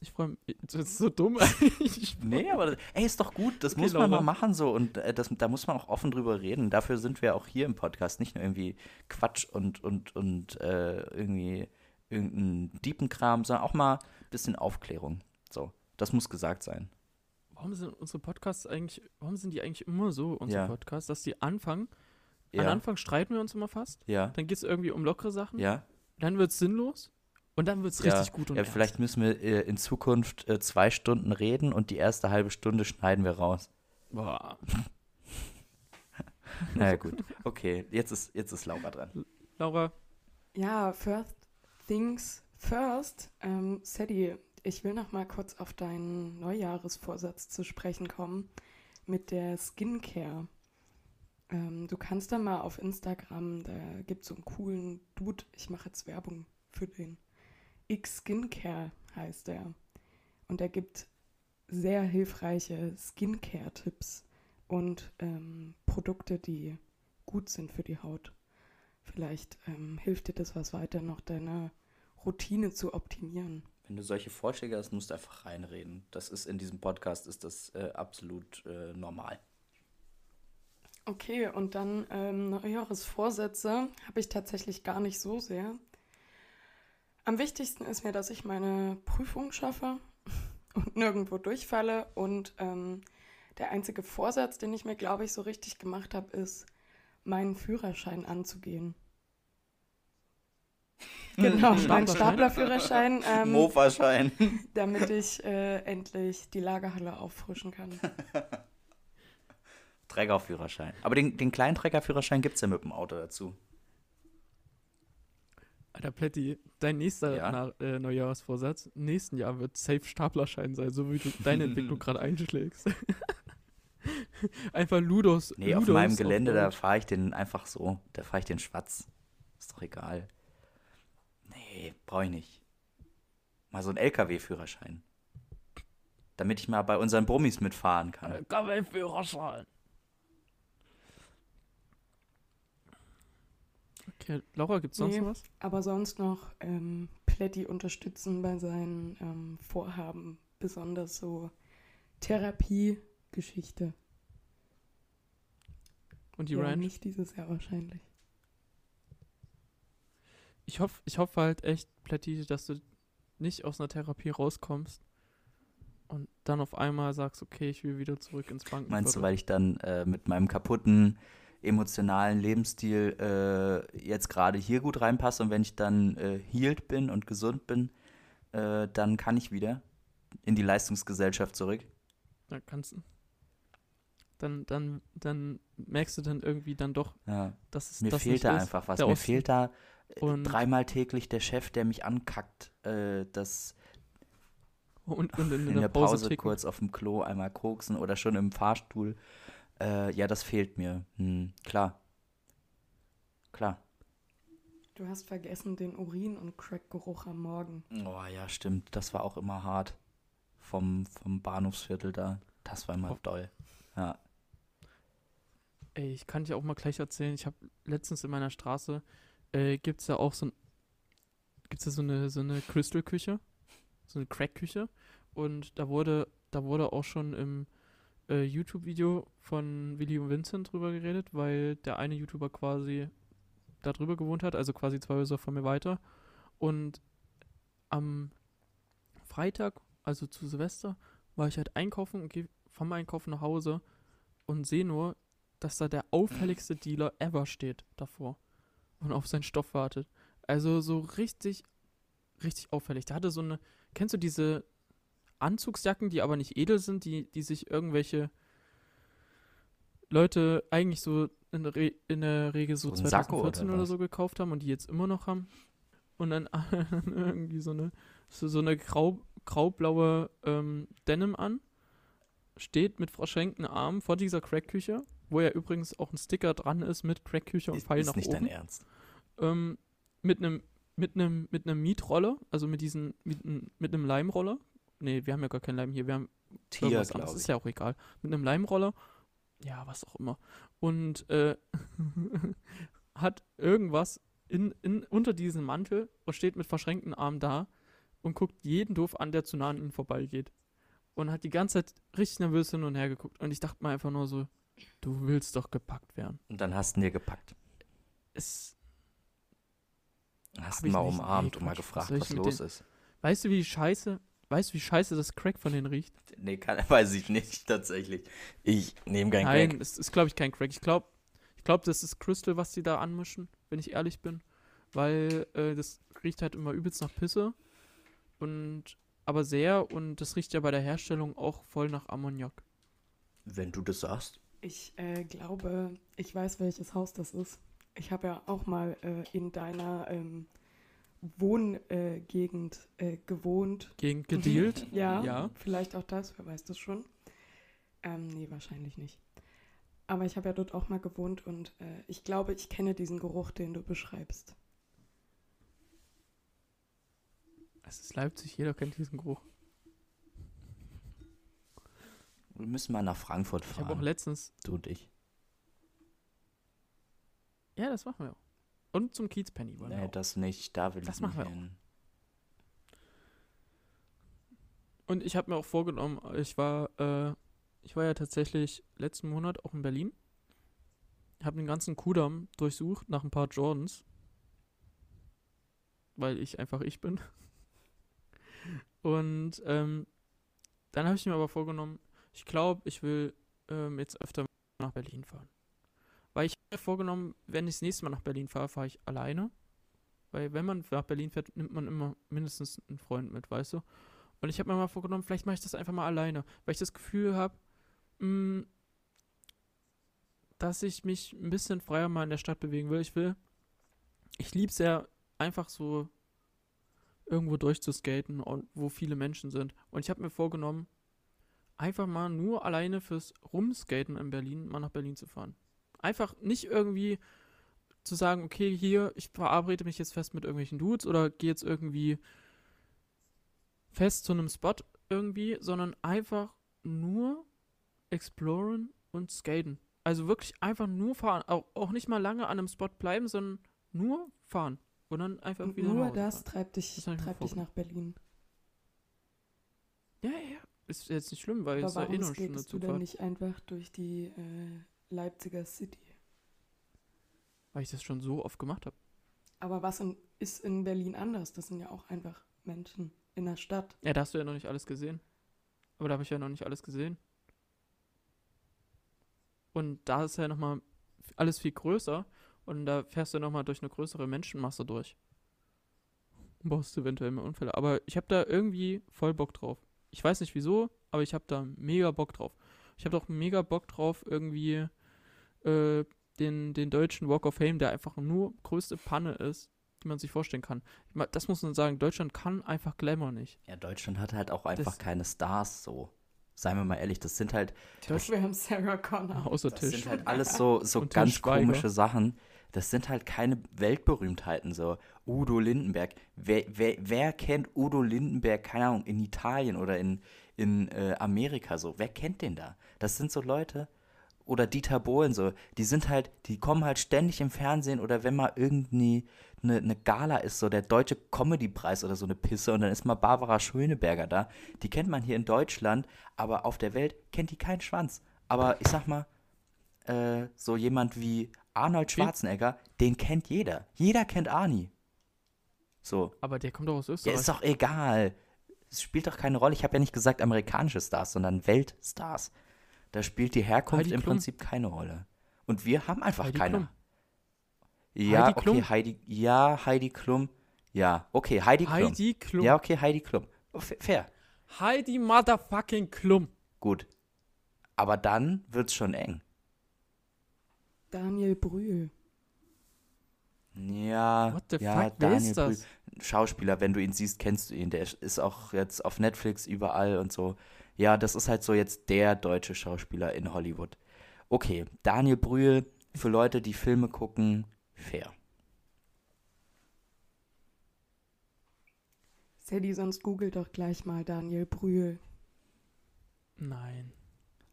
Ich freue mich. Das ist so dumm eigentlich. nee, aber ey, ist doch gut. Das okay, muss man Laura. mal machen so. Und äh, das, da muss man auch offen drüber reden. Dafür sind wir auch hier im Podcast. Nicht nur irgendwie Quatsch und, und, und äh, irgendwie irgendeinen Diepenkram, sondern auch mal ein bisschen Aufklärung. So, das muss gesagt sein warum sind unsere Podcasts eigentlich, warum sind die eigentlich immer so, unsere ja. Podcasts, dass die anfangen, ja. am Anfang streiten wir uns immer fast, ja. dann geht es irgendwie um lockere Sachen, ja. dann wird es sinnlos und dann wird es ja. richtig gut und Ja, ernst. vielleicht müssen wir äh, in Zukunft äh, zwei Stunden reden und die erste halbe Stunde schneiden wir raus. Boah. naja, gut. Okay, jetzt ist, jetzt ist Laura dran. Laura. Ja, first things first. Ähm, Sadie, ich will noch mal kurz auf deinen Neujahresvorsatz zu sprechen kommen mit der Skincare. Ähm, du kannst da mal auf Instagram, da gibt es so einen coolen Dude, ich mache jetzt Werbung für den. X Skincare heißt er. Und er gibt sehr hilfreiche Skincare-Tipps und ähm, Produkte, die gut sind für die Haut. Vielleicht ähm, hilft dir das was weiter, noch deine Routine zu optimieren. Wenn du solche Vorschläge hast, musst du einfach reinreden. Das ist in diesem Podcast ist das äh, absolut äh, normal. Okay, und dann ähm, Neujahresvorsätze habe ich tatsächlich gar nicht so sehr. Am wichtigsten ist mir, dass ich meine Prüfung schaffe und nirgendwo durchfalle. Und ähm, der einzige Vorsatz, den ich mir, glaube ich, so richtig gemacht habe, ist, meinen Führerschein anzugehen. Genau, mein Staplerführerschein. Ähm, Mofa-Schein. Damit ich äh, endlich die Lagerhalle auffrischen kann. Trägerführerschein. Aber den, den kleinen Trägerführerschein gibt es ja mit dem Auto dazu. Alter Plätti, dein nächster ja. Na, äh, Neujahrsvorsatz, nächsten Jahr wird safe Staplerschein sein, so wie du deine Entwicklung gerade einschlägst. einfach Ludos. Nee, Ludos auf meinem Gelände, auf da fahre ich den einfach so. Da fahre ich den schwarz. Ist doch egal. Nee, brauche ich nicht. Mal so einen LKW-Führerschein. Damit ich mal bei unseren Brummis mitfahren kann. LKW-Führerschein. Okay, Laura, gibt es sonst nee, was? Aber sonst noch ähm, Plätti unterstützen bei seinen ähm, Vorhaben, besonders so Therapiegeschichte. Und die ja, Ranch? Nicht dieses Jahr wahrscheinlich ich hoffe ich hoff halt echt, Plätti, dass du nicht aus einer Therapie rauskommst und dann auf einmal sagst, okay, ich will wieder zurück ins Banken. Meinst du, weil ich dann äh, mit meinem kaputten emotionalen Lebensstil äh, jetzt gerade hier gut reinpasse und wenn ich dann äh, healed bin und gesund bin, äh, dann kann ich wieder in die Leistungsgesellschaft zurück? Ja, kannst du. Dann, dann, dann merkst du dann irgendwie dann doch, ja. dass es Mir das fehlt da einfach was. Mir fehlt da und dreimal täglich der Chef, der mich ankackt, äh, das und, und in, in, der, Pause, Pause kurz auf dem Klo einmal koksen oder schon im Fahrstuhl Äh, ja, das fehlt mir. Hm, klar. Klar. Du hast vergessen den Urin- und Crackgeruch am Morgen. Oh ja, stimmt. Das war auch immer hart. Vom, vom Bahnhofsviertel da. Das war immer Oh. toll. Ja. Ey, ich kann dir auch mal gleich erzählen, ich habe letztens in meiner Straße, äh, gibt es ja auch so ein, gibt's ja so eine, so eine Crystal-Küche, so eine Crack-Küche und da wurde, da wurde auch schon im äh, YouTube-Video von Willi und Vincent drüber geredet, weil der eine YouTuber quasi da drüber gewohnt hat, also quasi zwei Häuser von mir weiter und am Freitag, also zu Silvester, war ich halt einkaufen und gehe vom Einkaufen nach Hause und sehe nur, dass da der auffälligste Dealer ever steht davor und auf seinen Stoff wartet. Also so richtig, richtig auffällig. Der hatte so eine, kennst du diese Anzugsjacken, die aber nicht edel sind, die, die sich irgendwelche Leute eigentlich so in, der Re in der Regel so, So ein Sakko 2014 oder oder, so gekauft haben und die jetzt immer noch haben. Und dann irgendwie so eine, so, so eine grau, graublaue ähm, Denim an. Steht mit verschränkten Armen vor dieser Crackküche, wo ja übrigens auch ein Sticker dran ist mit Crackküche und Ist, Pfeil ist nach nicht oben dein Ernst. ähm, mit einem mit einem mit einem Mietroller, also mit diesen mit, mit einem Leimroller. Nee, wir haben ja gar keinen Leim hier, wir haben Tier, irgendwas anderes, glaube ist ich. ja auch egal. Mit einem Leimroller, ja, was auch immer. Und äh, hat irgendwas in, in, unter diesem Mantel und steht mit verschränkten Armen da und guckt jeden doof an, der zu nah an ihm vorbeigeht. Und hat die ganze Zeit richtig nervös hin und her geguckt. Und ich dachte mir einfach nur so, du willst doch gepackt werden. Und dann hast du ihn dir gepackt. Es, Hast ihn ich mal umarmt Nee, und mal gefragt, ich was los den- ist. weißt du, wie scheiße, weißt du, wie scheiße das Crack von denen riecht? Nee, kann, weiß ich nicht, tatsächlich. Ich nehme kein Nein, Crack. es ist, glaube ich, kein Crack. Ich glaube, ich glaub, das ist Crystal, was die da anmischen, wenn ich ehrlich bin. Weil äh, das riecht halt immer übelst nach Pisse. Und aber sehr und das riecht ja bei der Herstellung auch voll nach Ammoniak. Wenn du das sagst. Ich äh, glaube, ich weiß, welches Haus das ist. Ich habe ja auch mal äh, in deiner ähm, Wohngegend äh, Gegend, äh, gewohnt. Gegen gedealt. Ja, Ja. vielleicht auch das, wer weiß das schon. Ähm, nee, wahrscheinlich nicht. Aber ich habe ja dort auch mal gewohnt und äh, ich glaube, ich kenne diesen Geruch, den du beschreibst. Es ist Leipzig, jeder kennt diesen Geruch. Wir müssen mal nach Frankfurt Ich habe auch fahren. letztens. Du und ich. Ja, das machen wir auch. Und zum Kiezpenny wollen wir Nee, auch. das nicht. Da will Das ich machen nicht wir auch. hin. Und ich habe mir auch vorgenommen, ich war, äh, ich war ja tatsächlich letzten Monat auch in Berlin. Habe den ganzen Kudamm durchsucht nach ein paar Jordans. Weil ich einfach ich bin. Und ähm, dann habe ich mir aber vorgenommen, ich glaube, ich will ähm, jetzt öfter nach Berlin fahren. Vorgenommen, wenn ich das nächste Mal nach Berlin fahre, fahre ich alleine. Weil wenn man nach Berlin fährt, nimmt man immer mindestens einen Freund mit, weißt du? Und ich habe mir mal vorgenommen, vielleicht mache ich das einfach mal alleine, weil ich das Gefühl habe, dass ich mich ein bisschen freier mal in der Stadt bewegen will. Ich will, ich liebe es ja, einfach so irgendwo durchzuskaten wo viele Menschen sind. Und ich habe mir vorgenommen, einfach mal nur alleine fürs Rumskaten in Berlin mal nach Berlin zu fahren. Einfach nicht irgendwie zu sagen, okay, hier, ich verabrede mich jetzt fest mit irgendwelchen Dudes oder gehe jetzt irgendwie fest zu einem Spot irgendwie, sondern einfach nur exploren und skaten. Also wirklich einfach nur fahren. Auch, auch nicht mal lange an einem Spot bleiben, sondern nur fahren. Und dann einfach Und wieder nur das fahren. treibt dich, Das treibt dich nach Berlin. Ja, ja. Ist jetzt nicht schlimm, weil Aber es ja eh nur eine Stunde skatest du Zugfahrt. nicht einfach durch die äh, Leipziger City? Weil ich das schon so oft gemacht habe. Aber was in, ist in Berlin anders? Das sind ja auch einfach Menschen in der Stadt. Ja, da hast du ja noch nicht alles gesehen. Aber da habe ich ja noch nicht alles gesehen. Und da ist ja nochmal alles viel größer. Und da fährst du nochmal durch eine größere Menschenmasse durch. Und baust eventuell mehr Unfälle. Aber ich habe da irgendwie voll Bock drauf. Ich weiß nicht wieso, aber ich habe da mega Bock drauf. Ich habe doch mega Bock drauf, irgendwie äh, den, den deutschen Walk of Fame, der einfach nur größte Panne ist, die man sich vorstellen kann. Ich mein, das muss man sagen, Deutschland kann einfach Glamour nicht. Ja, Deutschland hat halt auch einfach Das- keine Stars so. Seien wir mal ehrlich, das sind halt. wir haben Sarah Connor. Außer Das Tisch. sind halt alles so, so Und ganz Schweiger. komische Sachen. Das sind halt keine Weltberühmtheiten, so. Udo Lindenberg. Wer, wer, wer kennt Udo Lindenberg, keine Ahnung, in Italien oder in, in äh, Amerika so? Wer kennt den da? Das sind so Leute, oder Dieter Bohlen so, die sind halt, die kommen halt ständig im Fernsehen oder wenn mal irgendwie eine, eine Gala ist, so der deutsche Comedy-Preis oder so eine Pisse und dann ist mal Barbara Schöneberger da. Die kennt man hier in Deutschland, aber auf der Welt kennt die keinen Schwanz. Aber ich sag mal, äh, so jemand wie Arnold? Schwarzenegger, den kennt jeder. Jeder kennt Arnie. So. Aber der kommt doch aus Ja, Österreich. ist doch egal. Es spielt doch keine Rolle. Ich habe ja nicht gesagt amerikanische Stars, sondern Weltstars. Da spielt die Herkunft Heidi im Klum. Prinzip keine Rolle. Und wir haben einfach Heidi keine. Klum. Ja, Heidi okay, Klum? Heidi. Ja, Heidi Klum. Ja, okay, Heidi Klum. Heidi Klum. Ja, okay, Heidi Klum. Oh, fa- Fair. Heidi Motherfucking Klum. Gut. Aber dann wird's schon eng. Daniel Brühl. Ja, What the ja, fuck, Daniel ist das? Brühl. Schauspieler, wenn du ihn siehst, kennst du ihn. Der ist auch jetzt auf Netflix überall und so. Ja, das ist halt so jetzt der deutsche Schauspieler in Hollywood. Okay, Daniel Brühl, für Leute, die Filme gucken, fair. Sadie, sonst googelt doch gleich mal Daniel Brühl. Nein.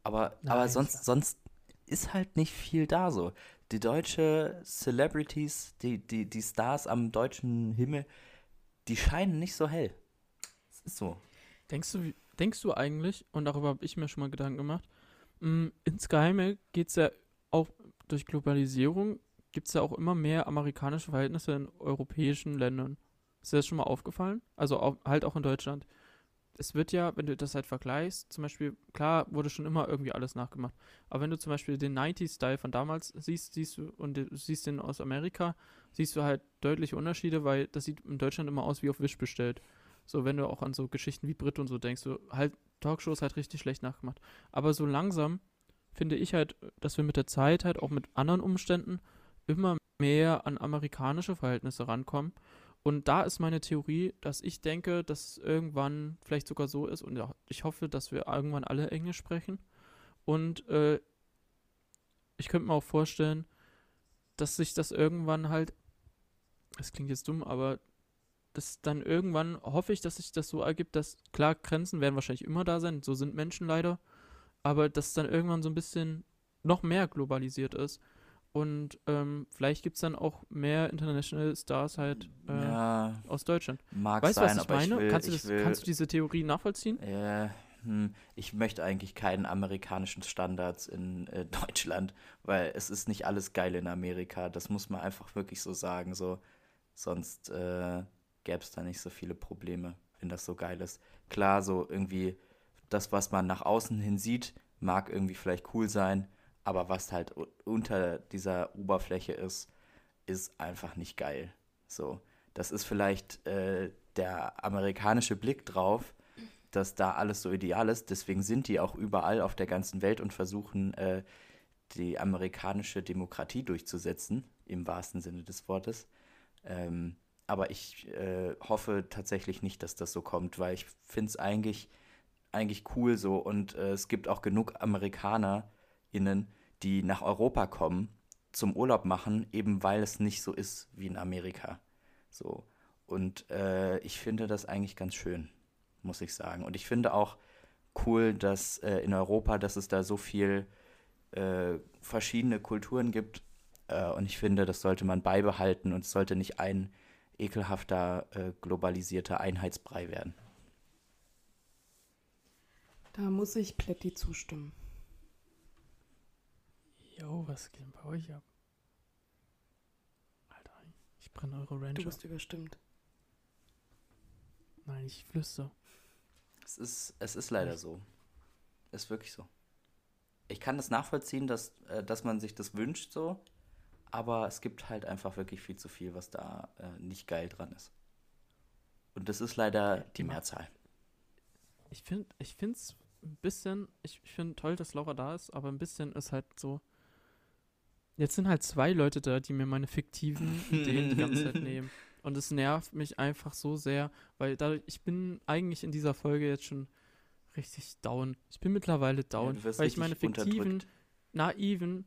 Aber, Nein, aber sonst, sonst ist halt nicht viel da so. Die deutsche Celebrities, die, die, die Stars am deutschen Himmel, die scheinen nicht so hell. Es ist so. Denkst du, wie- denkst du eigentlich, und darüber habe ich mir schon mal Gedanken gemacht, mh, insgeheime geht es ja auch durch Globalisierung, gibt es ja auch immer mehr amerikanische Verhältnisse in europäischen Ländern. Ist dir das schon mal aufgefallen? Also auch, halt auch in Deutschland. Es wird ja, wenn du das halt vergleichst, zum Beispiel, klar wurde schon immer irgendwie alles nachgemacht, aber wenn du zum Beispiel den 90s-Style von damals siehst, siehst du, und du siehst den aus Amerika, siehst du halt deutliche Unterschiede, weil das sieht in Deutschland immer aus wie auf Wish bestellt. So, wenn du auch an so Geschichten wie Brit und so denkst, so halt Talkshows halt richtig schlecht nachgemacht. Aber so langsam finde ich halt, dass wir mit der Zeit halt auch mit anderen Umständen immer mehr an amerikanische Verhältnisse rankommen. Und da ist meine Theorie, dass ich denke, dass irgendwann vielleicht sogar so ist und ich hoffe, dass wir irgendwann alle Englisch sprechen. Und äh, ich könnte mir auch vorstellen, dass sich das irgendwann halt, das klingt jetzt dumm, aber dass dann irgendwann hoffe ich, dass sich das so ergibt, dass klar, Grenzen werden wahrscheinlich immer da sein, so sind Menschen leider, aber dass dann irgendwann so ein bisschen noch mehr globalisiert ist. Und ähm, vielleicht gibt es dann auch mehr International Stars halt äh, ja, aus Deutschland. mag Weißt du, was ich meine? ich will, kannst, du das, will, kannst du diese Theorie nachvollziehen? Äh, hm, ich möchte eigentlich keinen amerikanischen Standards in äh, Deutschland, weil es ist nicht alles geil in Amerika. Das muss man einfach wirklich so sagen. So. Sonst äh, gäbe es da nicht so viele Probleme, wenn das so geil ist. Klar, so irgendwie das, was man nach außen hin sieht, mag irgendwie vielleicht cool sein, aber was halt unter dieser Oberfläche ist, ist einfach nicht geil. So, das ist vielleicht äh, der amerikanische Blick drauf, dass da alles so ideal ist. Deswegen sind die auch überall auf der ganzen Welt und versuchen, äh, die amerikanische Demokratie durchzusetzen, im wahrsten Sinne des Wortes. Ähm, aber ich äh, hoffe tatsächlich nicht, dass das so kommt, weil ich finde es eigentlich, eigentlich cool so. Und äh, es gibt auch genug AmerikanerInnen, die nach Europa kommen, zum Urlaub machen, eben weil es nicht so ist wie in Amerika. So. Und äh, ich finde das eigentlich ganz schön, muss ich sagen. Und ich finde auch cool, dass äh, in Europa, dass es da so viel äh, verschiedene Kulturen gibt. Äh, und ich finde, das sollte man beibehalten und es sollte nicht ein ekelhafter, äh, globalisierter Einheitsbrei werden. Da muss ich Plätti zustimmen. Jo, was geht bei euch ab? Alter, ich brenne eure Du Ranger. bist überstimmt. Nein, ich flüster. Es ist, es ist leider so. Ist wirklich so. Ich kann das nachvollziehen, dass, äh, dass man sich das wünscht so, aber es gibt halt einfach wirklich viel zu viel, was da äh, nicht geil dran ist. Und das ist leider die Mehrzahl. Ich finde ich es ein bisschen, ich, ich finde toll, dass Laura da ist, aber ein bisschen ist halt so. Jetzt sind halt zwei Leute da, die mir meine fiktiven Ideen die ganze Zeit nehmen. Und es nervt mich einfach so sehr, weil dadurch, ich bin eigentlich in dieser Folge jetzt schon richtig down. Ich bin mittlerweile down, wirst weil ich meine fiktiven, naiven,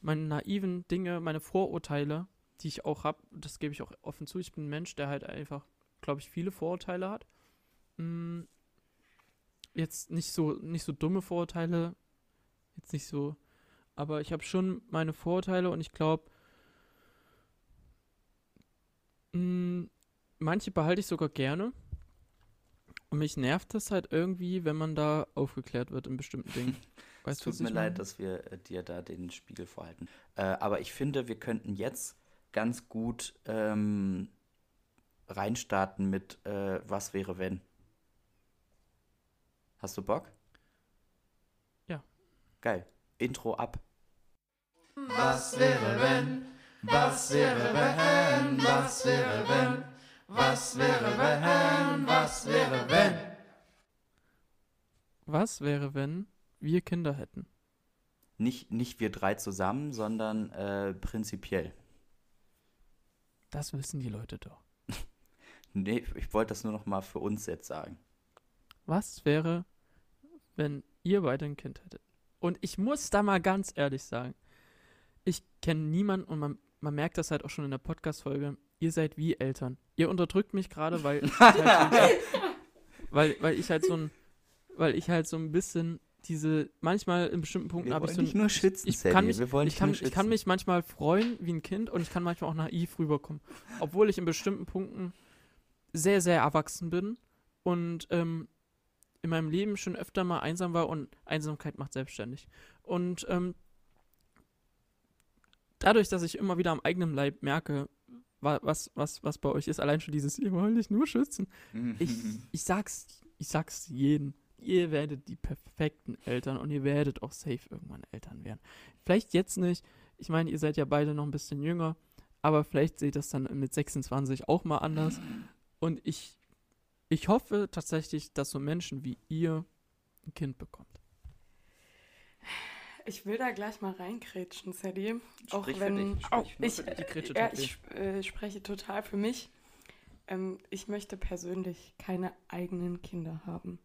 meine naiven Dinge, meine Vorurteile, die ich auch habe, das gebe ich auch offen zu. Ich bin ein Mensch, der halt einfach, glaube ich, viele Vorurteile hat. Mm, jetzt nicht so, nicht so dumme Vorurteile, jetzt nicht so, aber ich habe schon meine Vorurteile und ich glaube, manche behalte ich sogar gerne. Und mich nervt das halt irgendwie, wenn man da aufgeklärt wird in bestimmten Dingen. es tut mir leid, dass wir äh, dir da den Spiegel vorhalten. Äh, aber ich finde, wir könnten jetzt ganz gut ähm, reinstarten mit äh, Was wäre wenn? Hast du Bock? Ja. Geil. Intro ab. Was wäre wenn? Was wäre wenn? Was wäre wenn? Was wäre wenn? Was wäre wenn? Was wäre, wenn wir Kinder hätten? Nicht, nicht wir drei zusammen, sondern äh, prinzipiell. Das wissen die Leute doch. Nee, ich wollte das nur noch mal für uns jetzt sagen. Was wäre, wenn ihr beide ein Kind hättet? Und ich muss da mal ganz ehrlich sagen, ich kenne niemanden und man, man merkt das halt auch schon in der Podcast-Folge, ihr seid wie Eltern. Ihr unterdrückt mich gerade, weil, halt so, weil, weil ich halt so ein, weil ich halt so ein bisschen diese, manchmal in bestimmten Punkten habe ich so dich nur schützen, ich Sadie. kann mich, Wir wollen ich kann, ich kann mich manchmal freuen wie ein Kind und ich kann manchmal auch naiv rüberkommen. Obwohl ich in bestimmten Punkten sehr, sehr erwachsen bin und ähm, in meinem Leben schon öfter mal einsam war und Einsamkeit macht selbstständig. Und ähm, dadurch, dass ich immer wieder am eigenen Leib merke, wa- was, was, was bei euch ist, allein schon dieses, ihr wollt dich nur schützen. Ich, ich sag's, ich sag's jedem. Ihr werdet die perfekten Eltern und ihr werdet auch safe irgendwann Eltern werden. Vielleicht jetzt nicht. Ich meine, ihr seid ja beide noch ein bisschen jünger, aber vielleicht seht das dann mit 26 auch mal anders. Und ich, ich hoffe tatsächlich, dass so Menschen wie ihr ein Kind bekommt. Ich will da gleich mal reinkrätschen, Sadie. Auch Sprich für wenn dich, sprich ich, nur für für dich. Die Grätsche ja, ich äh, spreche total für mich. Ähm, ich möchte persönlich keine eigenen Kinder haben.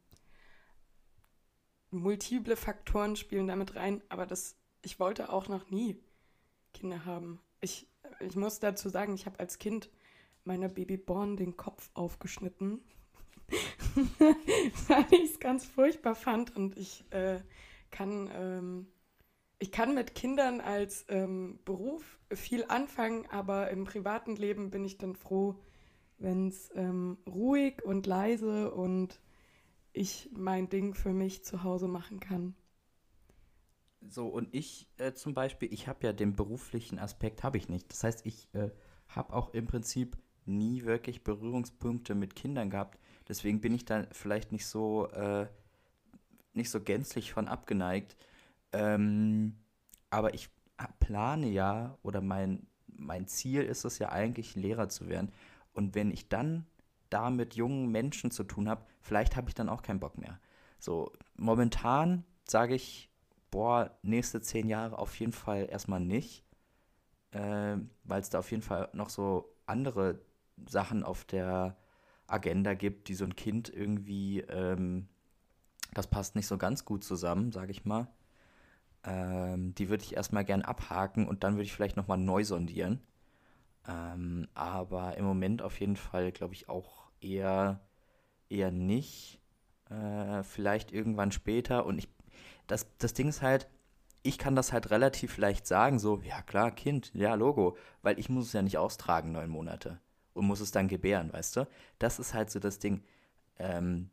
Multiple Faktoren spielen damit rein, aber das, ich wollte auch noch nie Kinder haben. Ich, ich muss dazu sagen, ich habe als Kind meiner Babyborn den Kopf aufgeschnitten, weil ich es ganz furchtbar fand und ich äh, kann, ähm, ich kann mit Kindern als ähm, Beruf viel anfangen, aber im privaten Leben bin ich dann froh, wenn es ähm, ruhig und leise und ich mein Ding für mich zu Hause machen kann. So, und ich äh, zum Beispiel, ich habe ja den beruflichen Aspekt, habe ich nicht. Das heißt, ich äh, habe auch im Prinzip nie wirklich Berührungspunkte mit Kindern gehabt. Deswegen bin ich da vielleicht nicht so, äh, nicht so gänzlich von abgeneigt. Ähm, aber ich plane ja, oder mein, mein Ziel ist es ja eigentlich, Lehrer zu werden. Und wenn ich dann da mit jungen Menschen zu tun habe, vielleicht habe ich dann auch keinen Bock mehr. So, momentan sage ich, boah, nächste zehn Jahre auf jeden Fall erstmal nicht, ähm, weil es da auf jeden Fall noch so andere Sachen auf der Agenda gibt, die so ein Kind irgendwie, ähm, das passt nicht so ganz gut zusammen, sage ich mal. Ähm, die würde ich erstmal gern abhaken und dann würde ich vielleicht nochmal neu sondieren. Ähm, aber im Moment auf jeden Fall, glaube ich, auch eher, eher nicht. Äh, vielleicht irgendwann später. Und ich, das, das Ding ist halt, ich kann das halt relativ leicht sagen, so, ja klar, Kind, ja, Logo, weil ich muss es ja nicht austragen, neun Monate. Und muss es dann gebären, weißt du? Das ist halt so das Ding. Ähm,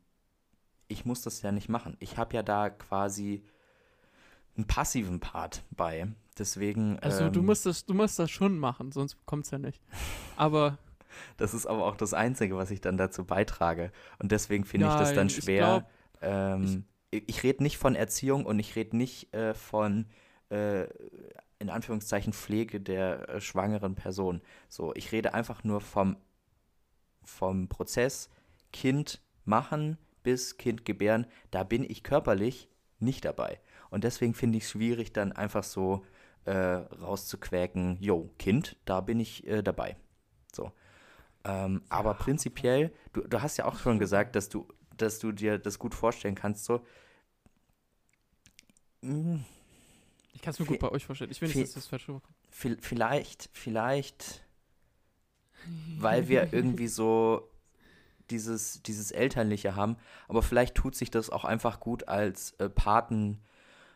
ich muss das ja nicht machen. Ich habe ja da quasi einen passiven Part bei. Deswegen. Also du ähm, musst das, du musst das schon machen, sonst kommt es ja nicht. Aber Das ist aber auch das Einzige, was ich dann dazu beitrage. Und deswegen finde ich das dann ich schwer. ähm, ich ich rede nicht von Erziehung und ich rede nicht äh, von, äh, in Anführungszeichen, Pflege der äh, schwangeren Person. So, ich rede einfach nur vom, vom Prozess Kind machen bis Kind gebären. Da bin ich körperlich nicht dabei. Und deswegen finde ich es schwierig, dann einfach so äh, rauszuquäken, yo, Kind, da bin ich äh, dabei. So. Ähm, Aber prinzipiell, du, du hast ja auch schon gesagt, dass du, dass du dir das gut vorstellen kannst, so. Hm, Ich kann es mir gut bei euch vorstellen. Ich will nicht, dass das falsch rüberkommt. vi- vielleicht, vielleicht, weil wir irgendwie so dieses, dieses Elternliche haben, aber vielleicht tut sich das auch einfach gut als äh, Paten,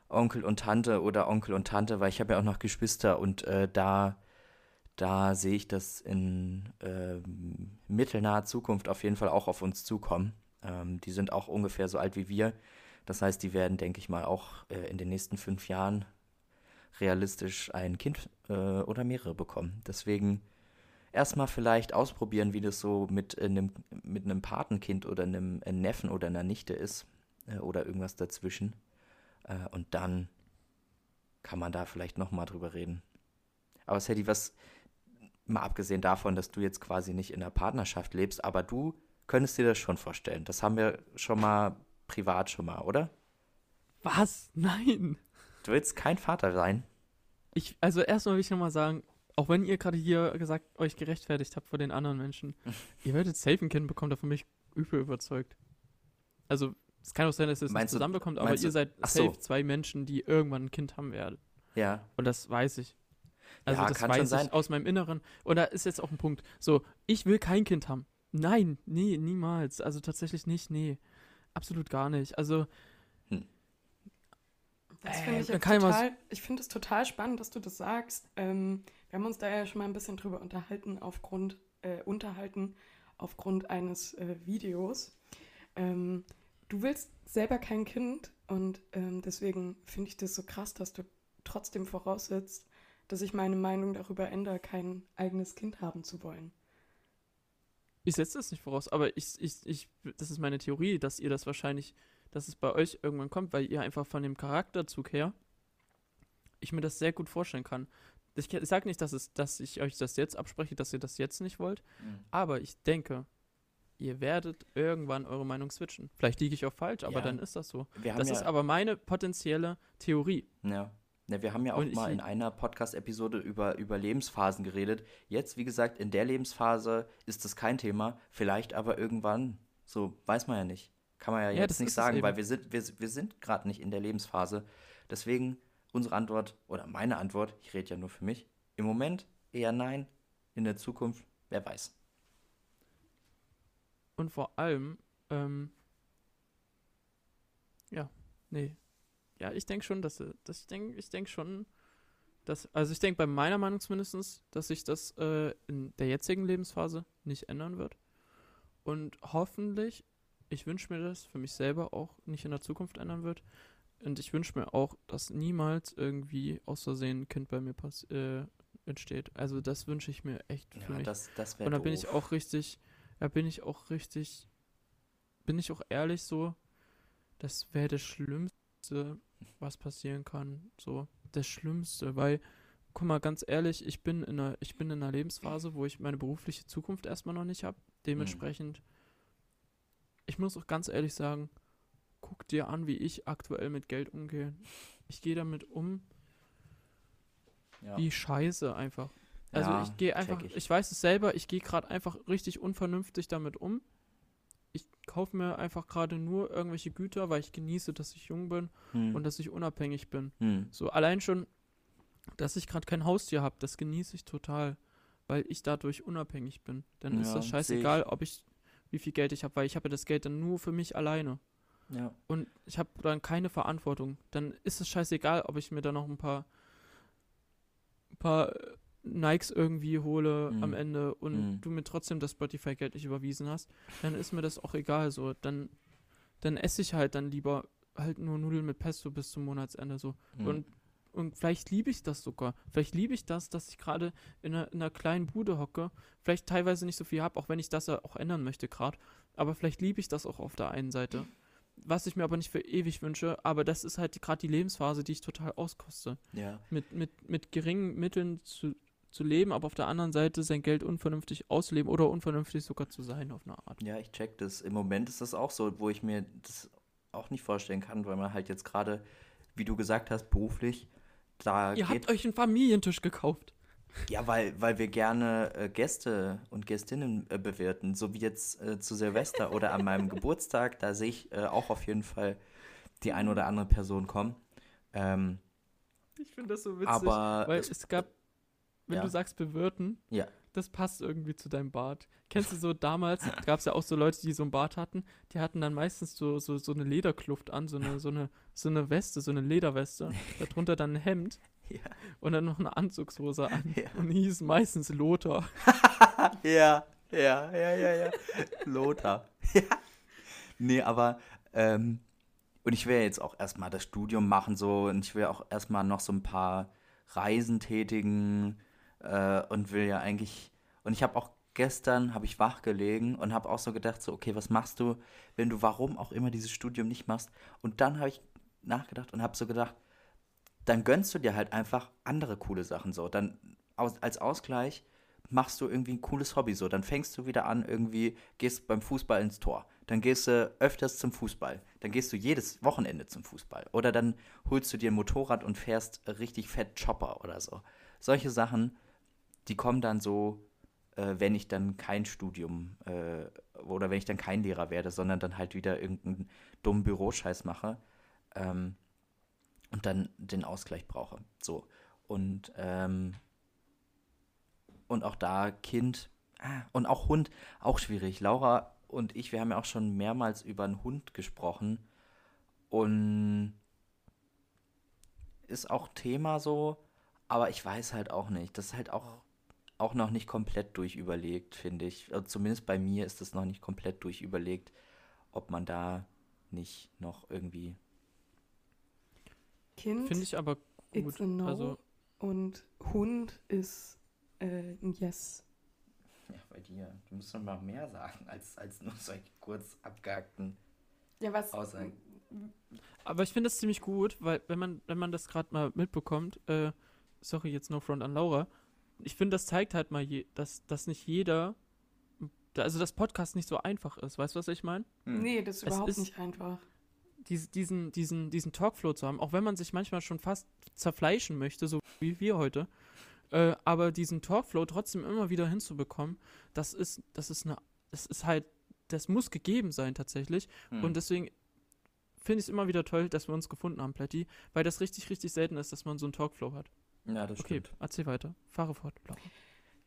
Onkel und Tante oder Onkel und Tante, weil ich habe ja auch noch Geschwister und äh, da, da sehe ich das in ähm, mittelnaher Zukunft auf jeden Fall auch auf uns zukommen. Ähm, die sind auch ungefähr so alt wie wir. Das heißt, die werden, denke ich mal, auch äh, in den nächsten fünf Jahren realistisch ein Kind äh, oder mehrere bekommen. Deswegen erstmal vielleicht ausprobieren, wie das so mit einem, mit einem Patenkind oder einem äh, Neffen oder einer Nichte ist äh, oder irgendwas dazwischen. Äh, und dann kann man da vielleicht nochmal drüber reden. Aber Sadie, was, mal abgesehen davon, dass du jetzt quasi nicht in einer Partnerschaft lebst, aber du könntest dir das schon vorstellen. Das haben wir schon mal privat schon mal, oder? Was? Nein. Du willst kein Vater sein? Ich, also erstmal will ich nochmal sagen, auch wenn ihr gerade hier gesagt, euch gerechtfertigt habt vor den anderen Menschen, ihr werdet safe ein Kind bekommen, davon bin ich übel überzeugt. Also, es kann auch sein, dass ihr es nicht Meinst zusammenbekommt, aber ihr seid safe so. zwei Menschen, die irgendwann ein Kind haben werden. Ja. Und das weiß ich. Also Ja, das kann schon weiß sein. ich aus meinem Inneren. Und da ist jetzt auch ein Punkt. So, ich will kein Kind haben. Nein, nee, niemals. Also tatsächlich nicht, nee. Absolut gar nicht. Also, Das Äh, finde ich total, ich finde es total spannend, dass du das sagst. Ähm, wir haben uns da ja schon mal ein bisschen drüber unterhalten aufgrund, äh, unterhalten aufgrund eines äh, Videos. Ähm, du willst selber kein Kind und ähm, deswegen finde ich das so krass, dass du trotzdem voraussetzt, dass ich meine Meinung darüber ändere, kein eigenes Kind haben zu wollen. ich setze das nicht voraus, aber ich, ich, ich, das ist meine Theorie, dass ihr das wahrscheinlich, dass es bei euch irgendwann kommt, weil ihr einfach von dem Charakterzug her, ich mir das sehr gut vorstellen kann. Ich, ich sage nicht, dass, es, dass ich euch das jetzt abspreche, dass ihr das jetzt nicht wollt, aber ich denke, ihr werdet irgendwann eure Meinung switchen. Vielleicht liege ich auch falsch, aber Ja. dann ist das so. Das ja, ist aber meine potenzielle Theorie. Ja. Ja, wir haben ja auch Und mal in einer Podcast-Episode über, über Lebensphasen geredet. Jetzt, wie gesagt, in der Lebensphase ist das kein Thema. Vielleicht aber irgendwann, so weiß man ja nicht. Kann man ja, Ja, jetzt nicht sagen, weil wir sind, wir, wir sind gerade nicht in der Lebensphase. Deswegen unsere Antwort oder meine Antwort, ich rede ja nur für mich, im Moment eher nein, in der Zukunft, wer weiß. Und vor allem, ähm, ja, nee. Ja, ich denke schon, dass, äh, dass ich denke, ich denke schon, dass, also ich denke bei meiner Meinung zumindest, dass sich das äh, in der jetzigen Lebensphase nicht ändern wird. Und hoffentlich, ich wünsche mir das für mich selber auch nicht in der Zukunft ändern wird. Und ich wünsche mir auch, dass niemals irgendwie aus Versehen ein Kind bei mir pass äh, entsteht. Also das wünsche ich mir echt für Ja, mich. das, das Und da bin ich auch richtig, da bin ich auch richtig, bin ich auch ehrlich so, das wäre das Schlimmste, was passieren kann. So, das Schlimmste, weil, guck mal, ganz ehrlich, ich bin in einer, ich bin in einer Lebensphase, wo ich meine berufliche Zukunft erstmal noch nicht habe. Dementsprechend, ich muss auch ganz ehrlich sagen, guck dir an, wie ich aktuell mit Geld umgehe. Ich gehe damit um, ja. wie scheiße einfach. Also Ja, ich gehe einfach, ich. ich. weiß es selber, ich gehe gerade einfach richtig unvernünftig damit um. Ich kaufe mir einfach gerade nur irgendwelche Güter, weil ich genieße, dass ich jung bin Hm. und dass ich unabhängig bin. hm. So allein schon, dass ich gerade kein Haustier habe, das genieße ich total, weil ich dadurch unabhängig bin. Dann ist Ja, das seh scheißegal, ob ich wie viel Geld ich habe, weil ich habe ja das Geld dann nur für mich alleine Ja. und ich habe dann keine Verantwortung. Dann ist es scheißegal, ob ich mir da noch ein paar, ein paar Nikes irgendwie hole Mhm. am Ende und Mhm. du mir trotzdem das Spotify-Geld nicht überwiesen hast, dann ist mir das auch egal so. Dann, dann esse ich halt dann lieber halt nur Nudeln mit Pesto bis zum Monatsende so. Hm. Und, und vielleicht liebe ich das sogar. Vielleicht liebe ich das, dass ich gerade in einer, in einer kleinen Bude hocke. Vielleicht teilweise nicht so viel habe, auch wenn ich das ja auch ändern möchte gerade. Aber vielleicht liebe ich das auch auf der einen Seite. Was ich mir aber nicht für ewig wünsche, aber das ist halt gerade die Lebensphase, die ich total auskoste. ja. Mit, mit, mit geringen Mitteln zu, zu leben, aber auf der anderen Seite sein Geld unvernünftig auszuleben oder unvernünftig sogar zu sein auf eine Art. Ja, ich check das. Im Moment ist das auch so, wo ich mir das auch nicht vorstellen kann, weil man halt jetzt gerade, wie du gesagt hast, beruflich, da Ihr geht. habt euch einen Familientisch gekauft. Ja, weil, weil wir gerne äh, Gäste und Gästinnen äh, bewirten, so wie jetzt äh, zu Silvester oder an meinem Geburtstag. Da sehe ich äh, auch auf jeden Fall die ein oder andere Person kommen. Ähm, Ich finde das so witzig, aber weil es- es, gab, wenn ja. du sagst bewirten, Ja. das passt irgendwie zu deinem Bart. Kennst du so damals, gab es ja auch so Leute, die so einen Bart hatten, die hatten dann meistens so, so, so eine Lederkluft an, so eine, so, eine, so eine Weste, so eine Lederweste, darunter dann ein Hemd ja. und dann noch eine Anzugshose an Ja. und die hieß meistens Lothar. ja, ja, ja, ja, ja. Lothar. Ja. Nee, aber, ähm, und ich will jetzt auch erstmal das Studium machen, so, und ich will auch erstmal noch so ein paar Reisen tätigen, äh, und will ja eigentlich, und ich habe auch gestern, habe ich wach gelegen und habe auch so gedacht, so, okay, was machst du, wenn du warum auch immer dieses Studium nicht machst? Und dann habe ich nachgedacht und habe so gedacht, dann gönnst du dir halt einfach andere coole Sachen so. Dann als Ausgleich machst du irgendwie ein cooles Hobby so. Dann fängst du wieder an, irgendwie gehst beim Fußball ins Tor. Dann gehst du öfters zum Fußball. Dann gehst du jedes Wochenende zum Fußball. Oder dann holst du dir ein Motorrad und fährst richtig fett Chopper oder so. Solche Sachen, die kommen dann so, äh, wenn ich dann kein Studium äh, oder wenn ich dann kein Lehrer werde, sondern dann halt wieder irgendeinen dummen Büroscheiß mache. Ähm, und dann den Ausgleich brauche. So. Und, ähm, und auch da Kind ah, und auch Hund, auch schwierig. Laura und ich, wir haben ja auch schon mehrmals über einen Hund gesprochen. Und ist auch Thema so, aber ich weiß halt auch nicht. Das ist halt auch, auch noch nicht komplett durchüberlegt, finde ich. Also zumindest bei mir ist das noch nicht komplett durchüberlegt, ob man da nicht noch irgendwie Kind, Finde ich aber it's gut. a no. Also, und Hund ist äh, ein Yes. Ja, bei dir. Du musst noch mal mehr sagen, als, als nur solche kurz abgehackten Ja, was? Aussagen. aber ich finde das ziemlich gut, weil wenn man, wenn man das gerade mal mitbekommt, äh, sorry, jetzt no front an Laura, ich finde, das zeigt halt mal, je, dass, dass nicht jeder, also das Podcast nicht so einfach ist. Weißt du, was ich meine? Hm. Nee, das ist Es überhaupt ist- nicht einfach. Dies, diesen, diesen, diesen Talkflow zu haben, auch wenn man sich manchmal schon fast zerfleischen möchte, so wie wir heute, äh, aber diesen Talkflow trotzdem immer wieder hinzubekommen, das ist, das ist eine, das ist halt, das muss gegeben sein tatsächlich. Hm. Und deswegen finde ich es immer wieder toll, dass wir uns gefunden haben, Plätti, weil das richtig, richtig selten ist, dass man so einen Talkflow hat. Ja, das Okay, stimmt. erzähl weiter. Fahre fort, Laura.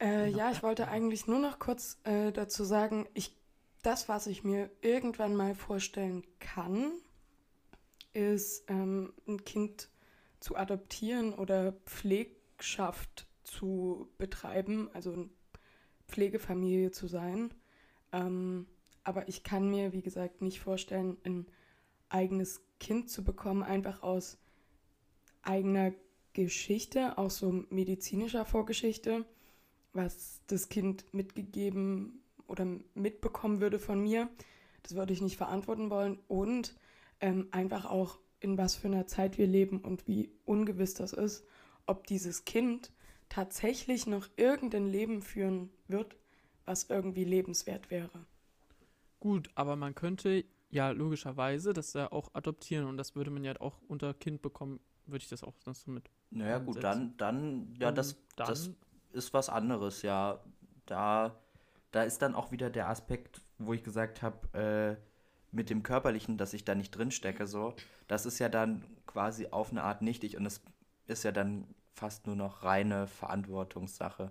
Äh, ja, ich wollte eigentlich nur noch kurz äh, dazu sagen, ich, das, was ich mir irgendwann mal vorstellen kann, ist ähm, ein Kind zu adoptieren oder Pflegschaft zu betreiben, also eine Pflegefamilie zu sein. Ähm, aber ich kann mir, wie gesagt, nicht vorstellen, ein eigenes Kind zu bekommen, einfach aus eigener Geschichte, auch so medizinischer Vorgeschichte was das Kind mitgegeben oder mitbekommen würde von mir. Das würde ich nicht verantworten wollen. Und ähm, einfach auch, in was für einer Zeit wir leben und wie ungewiss das ist, ob dieses Kind tatsächlich noch irgendein Leben führen wird, was irgendwie lebenswert wäre. Gut, aber man könnte ja logischerweise das ja auch adoptieren und das würde man ja auch unter Kind bekommen, würde ich das auch sonst so mit. Naja, gut, dann, dann, ja, das, dann, das ist was anderes, ja. Da, da ist dann auch wieder der Aspekt, wo ich gesagt habe, äh, mit dem Körperlichen, dass ich da nicht drin stecke, so, das ist ja dann quasi auf eine Art nichtig und das ist ja dann fast nur noch reine Verantwortungssache.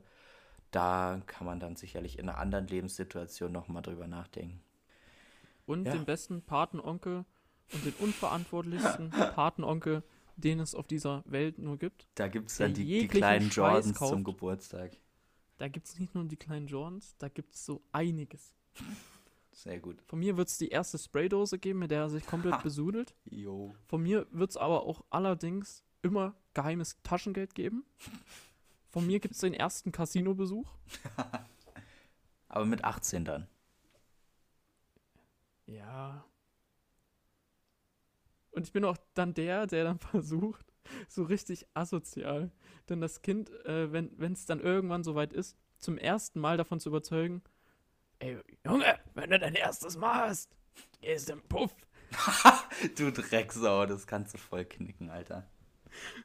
Da kann man dann sicherlich in einer anderen Lebenssituation nochmal drüber nachdenken. und Ja. den besten Patenonkel und den unverantwortlichsten Patenonkel, den es auf dieser Welt nur gibt. Da gibt es dann die, die kleinen Jordans kauft. zum Geburtstag. Da gibt es nicht nur die kleinen Jordans, da gibt es so einiges. Sehr gut. Von mir wird es die erste Spraydose geben, mit der er sich komplett besudelt. Jo. Von mir wird es aber auch allerdings immer geheimes Taschengeld geben. Von mir gibt es den ersten Casino-Besuch. Aber mit 18 dann. Ja. Und ich bin auch dann der, der dann versucht, so richtig asozial, dann das Kind, äh, wenn es dann irgendwann soweit ist, zum ersten Mal davon zu überzeugen, ey, Junge, wenn du dein erstes Mal hast, gehst im Puff. Du Drecksau, das kannst du voll knicken, Alter.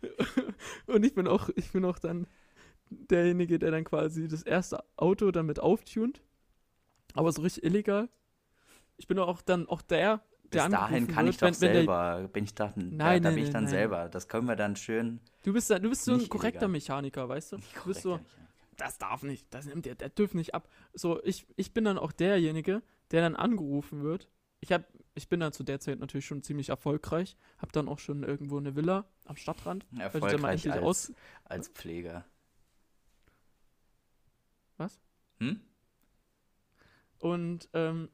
Und ich bin auch, ich bin auch dann derjenige, der dann quasi das erste Auto damit auftunt. Aber so richtig illegal. Ich bin auch dann auch der Bis dahin kann wird, ich doch wenn, wenn der, selber, bin ich da, Nein, da, da nein, bin ich dann selber. Das können wir dann schön. Du bist, du bist so ein korrekter illegal. Mechaniker, weißt du? Du bist so, Mechaniker. das darf nicht, das nimmt der, der dürft nicht ab. So, ich, ich bin dann auch derjenige, der dann angerufen wird. Ich hab, ich bin dann zu der Zeit natürlich schon ziemlich erfolgreich, hab dann auch schon irgendwo eine Villa am Stadtrand. Erfolgreich als, aus, als Pfleger. Was? Hm? und ähm,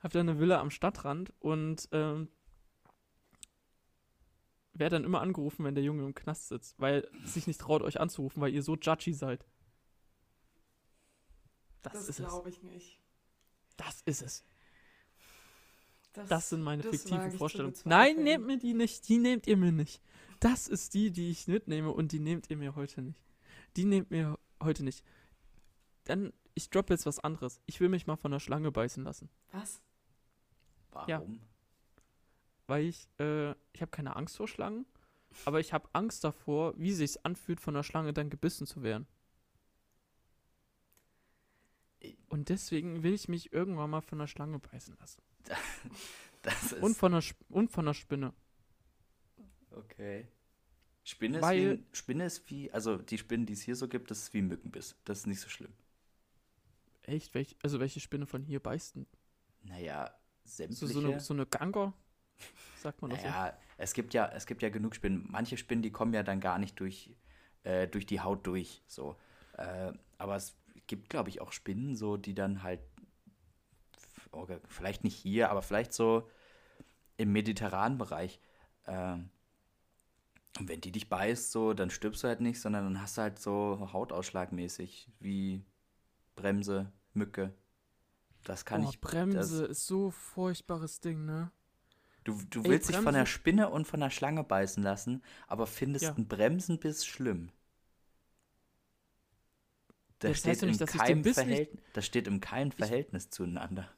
hab dann eine Villa am Stadtrand und ähm, werde dann immer angerufen, wenn der Junge im Knast sitzt, weil es sich nicht traut, euch anzurufen, weil ihr so judgy seid. Das, Das ist es. glaube ich nicht. Das ist es. Das sind meine das fiktiven Vorstellungen. Nein, nehmt mir die nicht. Die nehmt ihr mir nicht. Das ist die, die ich mitnehme und die nehmt ihr mir heute nicht. Die nehmt mir heute nicht. Dann, ich droppe jetzt was anderes. Ich will mich mal von der Schlange beißen lassen. Was? Warum? Weil ich, äh, ich habe keine Angst vor Schlangen, aber ich habe Angst davor, wie sich's anfühlt, von der Schlange dann gebissen zu werden. Und deswegen will ich mich irgendwann mal von der Schlange beißen lassen. Ist Und von der, Sp und von der Spinne. okay. Spinne ist, Weil- wie, ein- Spinne ist wie, also die Spinnen, die es hier so gibt, das ist wie ein Mückenbiss. Das ist nicht so schlimm. Echt? Welch, also welche Spinne von hier beißt denn? Naja, sämtliche. so, eine, so eine Ganger? Sagt man das so? naja, es gibt ja, es gibt ja genug Spinnen. Manche Spinnen, die kommen ja dann gar nicht durch, äh, durch die Haut durch. So. Äh, aber es gibt, glaube ich, auch Spinnen, so, die dann halt, okay, vielleicht nicht hier, aber vielleicht so im mediterranen Bereich. Ähm, und wenn die dich beißt, so, dann stirbst du halt nicht, sondern dann hast du halt so Hautausschlagmäßig wie Bremse, Mücke. Das kann Boah, ich. Bremse ist so furchtbares Ding, ne? Du, du Ey, willst dich von der Spinne und von der Schlange beißen lassen, aber findest Ja. einen Bremsenbiss schlimm. Das, Das steht nicht, im ich nicht- Verhältnis, das steht im keinem Verhältnis zueinander.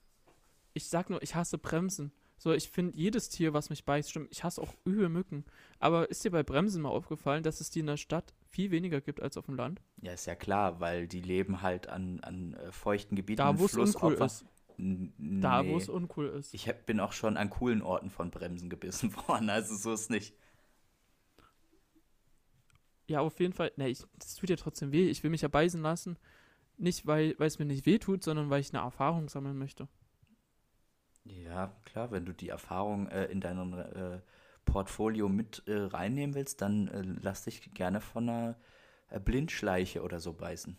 Ich sag nur, ich hasse Bremsen. So, ich finde jedes Tier, was mich beißt, stimmt. Ich hasse auch übel Mücken. Aber ist dir bei Bremsen mal aufgefallen, dass es die in der Stadt viel weniger gibt als auf dem Land? Ja, ist ja klar, weil die leben halt an, an äh, feuchten Gebieten. Da, wo es uncool ist. N- Da, nee. wo es uncool ist. Ich hab, bin auch schon an coolen Orten von Bremsen gebissen worden, also so ist nicht. Ja, auf jeden Fall. Ne, ich, das tut ja trotzdem weh. Ich will mich ja beißen lassen. Nicht, weil, es mir nicht weh tut, sondern weil ich eine Erfahrung sammeln möchte. Ja, klar, wenn du die Erfahrung äh, in dein äh, Portfolio mit äh, reinnehmen willst, dann äh, lass dich gerne von einer äh, Blindschleiche oder so beißen.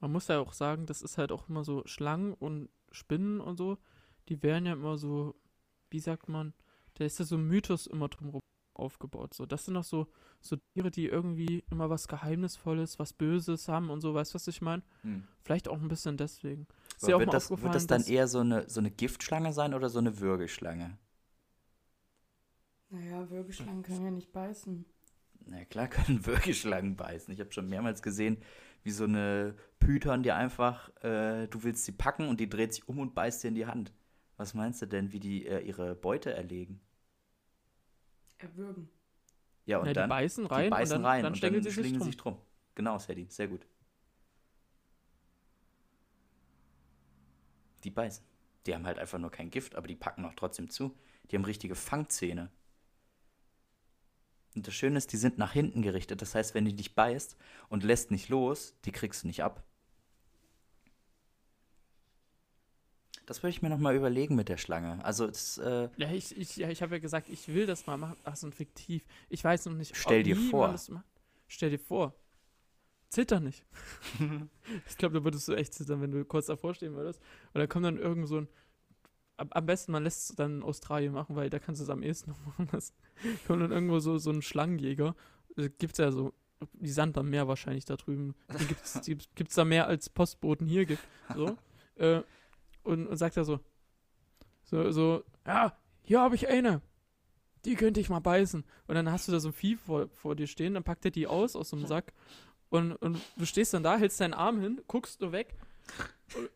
Man muss ja auch sagen, das ist halt auch immer so Schlangen und Spinnen und so. Die werden ja immer so, wie sagt man, da ist ja so ein Mythos immer drumherum aufgebaut. So, das sind doch so, so Tiere, die irgendwie immer was Geheimnisvolles, was Böses haben und so, weißt du, was ich meine? Vielleicht auch ein bisschen deswegen. Ist Aber auch wird, mal das, aufgefallen, wird das dann eher so eine, so eine Giftschlange sein oder so eine Würgeschlange? Naja, Würgeschlangen können ja nicht beißen. Na klar können Würgeschlangen beißen. Ich habe schon mehrmals gesehen, wie so eine Python, die einfach, äh, du willst sie packen und die dreht sich um und beißt dir in die Hand. Was meinst du denn, wie die äh, ihre Beute erlegen? Erwürgen. Ja, und die dann beißen rein die beißen und dann, rein dann und stängeln dann sie sich schlingen drum. sich drum. Genau, Sadie, sehr gut. Die beißen. Die haben halt einfach nur kein Gift, aber die packen auch trotzdem zu. Die haben richtige Fangzähne. Und das Schöne ist, die sind nach hinten gerichtet. Das heißt, wenn die dich beißt und lässt nicht los, die kriegst du nicht ab. Das würde ich mir nochmal überlegen mit der Schlange. Also, es, äh, Ja, ich, ich, ja, ich habe ja gesagt, ich will das mal machen. Ach, so ein Fiktiv. Ich weiß noch nicht, Stell dir vor. Stell dir vor. Zitter nicht. ich glaube, da würdest du echt zittern, wenn du kurz davor stehen würdest. Und da kommt dann irgend so ein. Am, besten, man lässt es dann in Australien machen, weil da kannst du es am ehesten noch machen. Das kommt dann irgendwo so, so ein Schlangenjäger. Gibt es ja so. Die Sand am Meer wahrscheinlich da drüben. Die gibt's da mehr als Postboten hier gibt. So. äh, und, und sagt er so. So, so, ja, hier habe ich eine. Die könnte ich mal beißen. Und dann hast du da so ein Vieh vor, vor dir stehen, dann packt er die aus aus so einem Sack. Und, und du stehst dann da, hältst deinen Arm hin, guckst nur weg.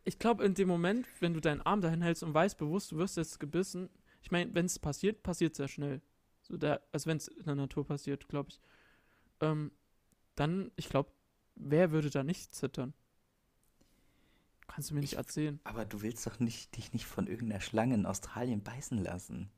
Ich glaube, in dem Moment, wenn du deinen Arm dahin hältst und weißt bewusst, du wirst jetzt gebissen, ich meine, wenn es passiert, passiert sehr schnell. So der, also wenn es in der Natur passiert, glaube ich. Ähm, dann, ich glaube, wer würde da nicht zittern? Kannst du mir nicht erzählen. Aber du willst doch nicht, dich nicht von irgendeiner Schlange in Australien beißen lassen.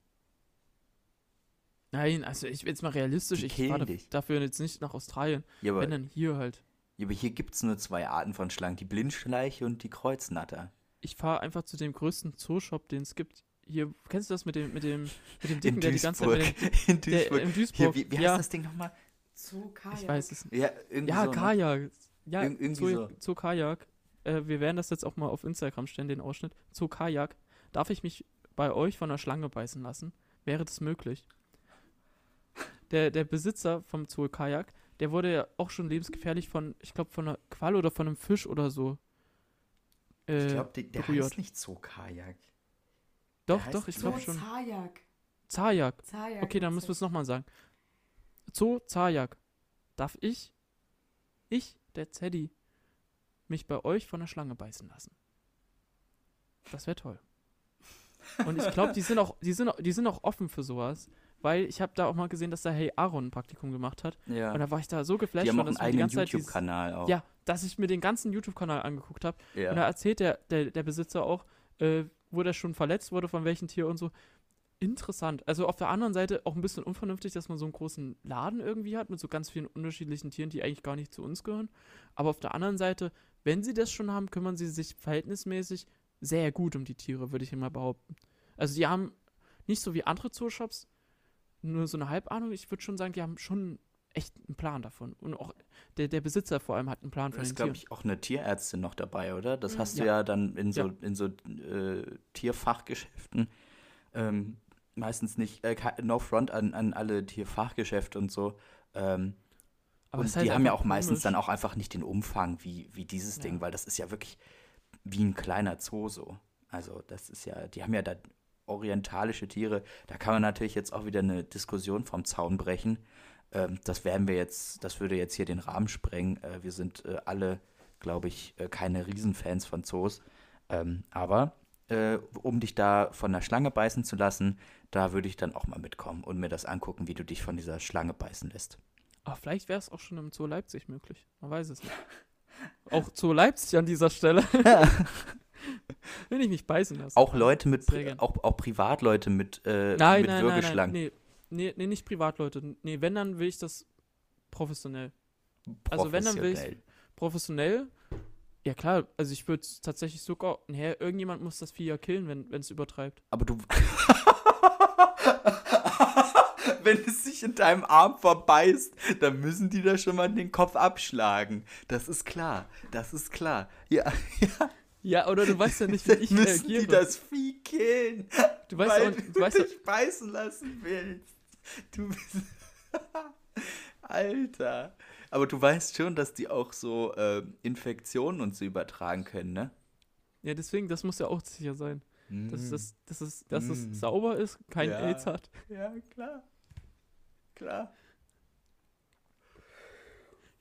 Nein, also ich bin jetzt mal realistisch. Die Ich fahre dafür jetzt nicht nach Australien. Ja, Wenn dann hier halt. Ja, aber hier gibt es nur zwei Arten von Schlangen, die Blindschleiche und die Kreuznatter. Ich fahre einfach zu dem größten Zooshop, den es gibt. Hier, kennst du das mit dem, mit dem, mit dem Dicken, der die ganze Zeit mit dem, in der, Duisburg. in Duisburg. Hier, wie, wie heißt ja, das Ding nochmal? Zoo Kajak. ich weiß es nicht. Ja, irgendwie Ja, so, ne? Kajak. Ja, Ir- irgendwie Zoo, so. Zoo Kajak. Äh, wir werden das jetzt auch mal auf Instagram stellen, den Ausschnitt. Zoo Kajak. Darf ich mich bei euch von einer Schlange beißen lassen? Wäre das möglich? Der, der Besitzer vom Zoo Kajak, der wurde ja auch schon lebensgefährlich von, ich glaube, von einer Qualle oder von einem Fisch oder so. Äh, Ich glaube, der, der berührt. heißt nicht so Kajak. doch, doch, ich glaube schon. Zajak. Zajak. Zajak. Okay, dann müssen wir es nochmal sagen. Zoo Zajak. Darf ich, ich, der Zeddy, mich bei euch von der Schlange beißen lassen? Das wäre toll. Und ich glaube, die sind auch, die sind, auch- die sind auch offen für sowas, weil ich habe da auch mal gesehen, dass da Hey Aaron ein Praktikum gemacht hat. Ja. Und da war ich da so geflasht die haben auch einen eigenen YouTube-Kanal auch. ja, dass ich mir den ganzen YouTube-Kanal angeguckt habe. ja. Und da erzählt der, der, der Besitzer auch, äh, wo der schon verletzt wurde, von welchem Tier und so. Interessant. Also auf der anderen Seite auch ein bisschen unvernünftig, dass man so einen großen Laden irgendwie hat mit so ganz vielen unterschiedlichen Tieren, die eigentlich gar nicht zu uns gehören. Aber auf der anderen Seite, wenn sie das schon haben, kümmern sie sich verhältnismäßig sehr gut um die Tiere, würde ich immer behaupten. Also die haben nicht so wie andere Zooshops nur so eine Halbahnung. Ich würde schon sagen, die haben schon echt einen Plan davon. Und auch der, der Besitzer vor allem hat einen Plan Da von ist, den glaube Tieren. ich, auch eine Tierärztin noch dabei, oder? Das Mhm. hast du Ja. ja dann in so, Ja. in so äh, Tierfachgeschäften. Ähm, meistens nicht, äh, no front an, an alle Tierfachgeschäfte und so. Ähm, Aber und ist halt die haben ja auch meistens komisch. dann auch einfach nicht den Umfang wie, wie dieses Ja. Ding, weil das ist ja wirklich wie ein kleiner Zoo so. Also das ist ja, die haben ja da orientalische Tiere. Da kann man natürlich jetzt auch wieder eine Diskussion vom Zaun brechen. Ähm, das werden wir jetzt, das würde jetzt hier den Rahmen sprengen. Äh, wir sind äh, alle, glaube ich, äh, keine Riesenfans von Zoos. Ähm, aber äh, um dich da von der Schlange beißen zu lassen, da würde ich dann auch mal mitkommen und mir das angucken, wie du dich von dieser Schlange beißen lässt. Aber vielleicht wäre es auch schon im Zoo Leipzig möglich. Man weiß es nicht. Auch Zoo Leipzig an dieser Stelle. Will ich mich beißen lassen. Auch Leute mit, auch, auch Privatleute mit, äh, nein, mit nein, nein, nein, Würgeschlangen. nee, nee, nee, nicht Privatleute. Nee, wenn, dann will ich das professionell. Also wenn, dann will ich- Professionell. Professionell? Ja klar, also ich würde tatsächlich sogar, naja, irgendjemand muss das Vieh ja killen, wenn wenn es übertreibt. Aber du. Wenn es sich in deinem Arm verbeißt, dann müssen die da schon mal den Kopf abschlagen. Das ist klar. Das ist klar. Ja, ja. Ja, oder du weißt ja nicht, wie ich müssen reagiere. die das Vieh killen. du weißt weil auch, du du weißt dich beißen lassen willst. Du bist. Alter. Aber du weißt schon, dass die auch so äh, Infektionen und so übertragen können, ne? ja, deswegen, das muss ja auch sicher sein. Dass, Mm. das, dass, es, dass Mm. es sauber ist, kein Ja. AIDS hat. Ja, klar. Klar.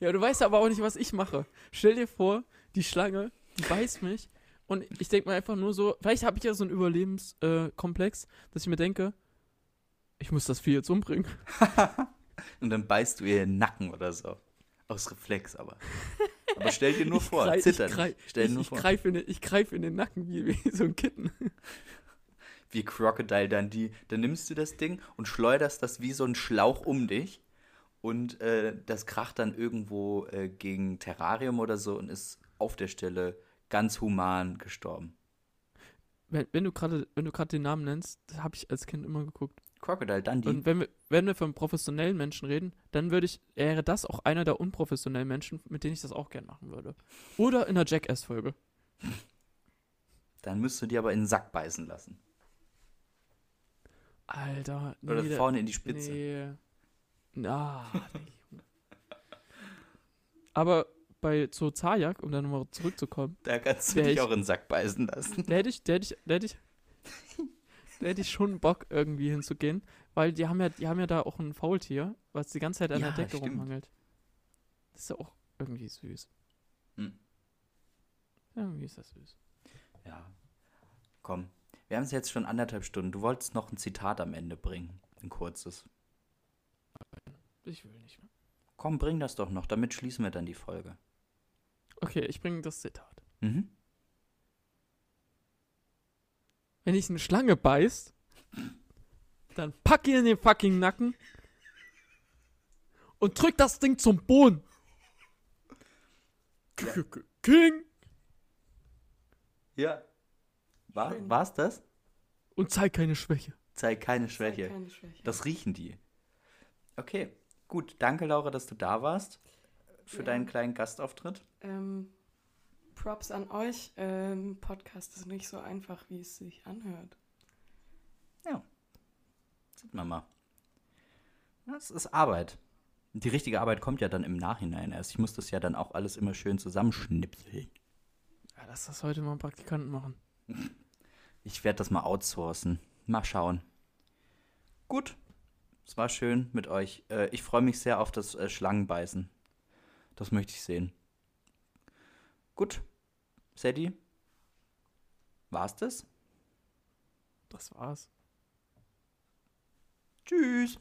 Ja, du weißt aber auch nicht, was ich mache. Stell dir vor, die Schlange, die beißt mich und ich denke mir einfach nur so, vielleicht habe ich ja so einen Überlebenskomplex, äh, dass ich mir denke, ich muss das Vieh jetzt umbringen. Und dann beißt du ihr den Nacken oder so. Aus Reflex aber. Aber stell dir nur Ich vor, grei- zitter ich, grei- nicht. Stell dir ich, nur ich vor. greife in, den- ich greif in den Nacken wie, wie so ein Kitten. Wie Crocodile dann die. Dann nimmst du das Ding und schleuderst das wie so ein Schlauch um dich. Und äh, das kracht dann irgendwo äh, gegen Terrarium oder so und ist auf der Stelle ganz human gestorben. Wenn, wenn du gerade wenn du gerade den Namen nennst, habe ich als Kind immer geguckt. Crocodile Dundee. Und wenn wir, wenn wir von professionellen Menschen reden, dann würde ich, wäre das auch einer der unprofessionellen Menschen, mit denen ich das auch gern machen würde. Oder in der Jackass-Folge. dann müsst du dir aber in den Sack beißen lassen. Alter, nee, Oder vorne in die Spitze. Nee. Na, nee. Aber bei Zoo Zajak, um dann nochmal zurückzukommen, Da kannst du dich ich- auch in den Sack beißen lassen. da hätte ich, da hätte ich, da hätte ich, da hätte ich schon Bock, irgendwie hinzugehen, weil die haben ja, die haben ja da auch ein Faultier, was die ganze Zeit an Ja, der Decke stimmt. rumhangelt. Das ist ja auch irgendwie süß. Hm. Irgendwie ist das süß. Ja. Komm. Wir haben es jetzt schon anderthalb Stunden. Du wolltest noch ein Zitat am Ende bringen. Ein kurzes. Ich will nicht mehr. Komm, bring das doch noch, damit schließen wir dann die Folge. Okay, ich bringe das Zitat. Mhm. Wenn dich eine Schlange beißt, dann pack ihn in den fucking Nacken und drück das Ding zum Boden. K- King Ja. War, war's das? und zeig keine Schwäche. Zeig keine Schwäche. Keine Schwäche. Das riechen die. Okay, gut. Danke, Laura, dass du da warst für Ja. deinen kleinen Gastauftritt. Ähm, Props an euch. Ähm, Podcast ist nicht so einfach, wie es sich anhört. Sieht man mal. Das ist Arbeit. Die richtige Arbeit kommt ja dann im Nachhinein erst. Ich muss das ja dann auch alles immer schön zusammenschnipseln. Ja, lass das heute mal Praktikanten machen. Ich werde das mal outsourcen. Mal schauen. Gut. Es war schön mit euch. Äh, ich freue mich sehr auf das äh, Schlangenbeißen. Das möchte ich sehen. Gut. Sadie? War's das? Das war's. Tschüss.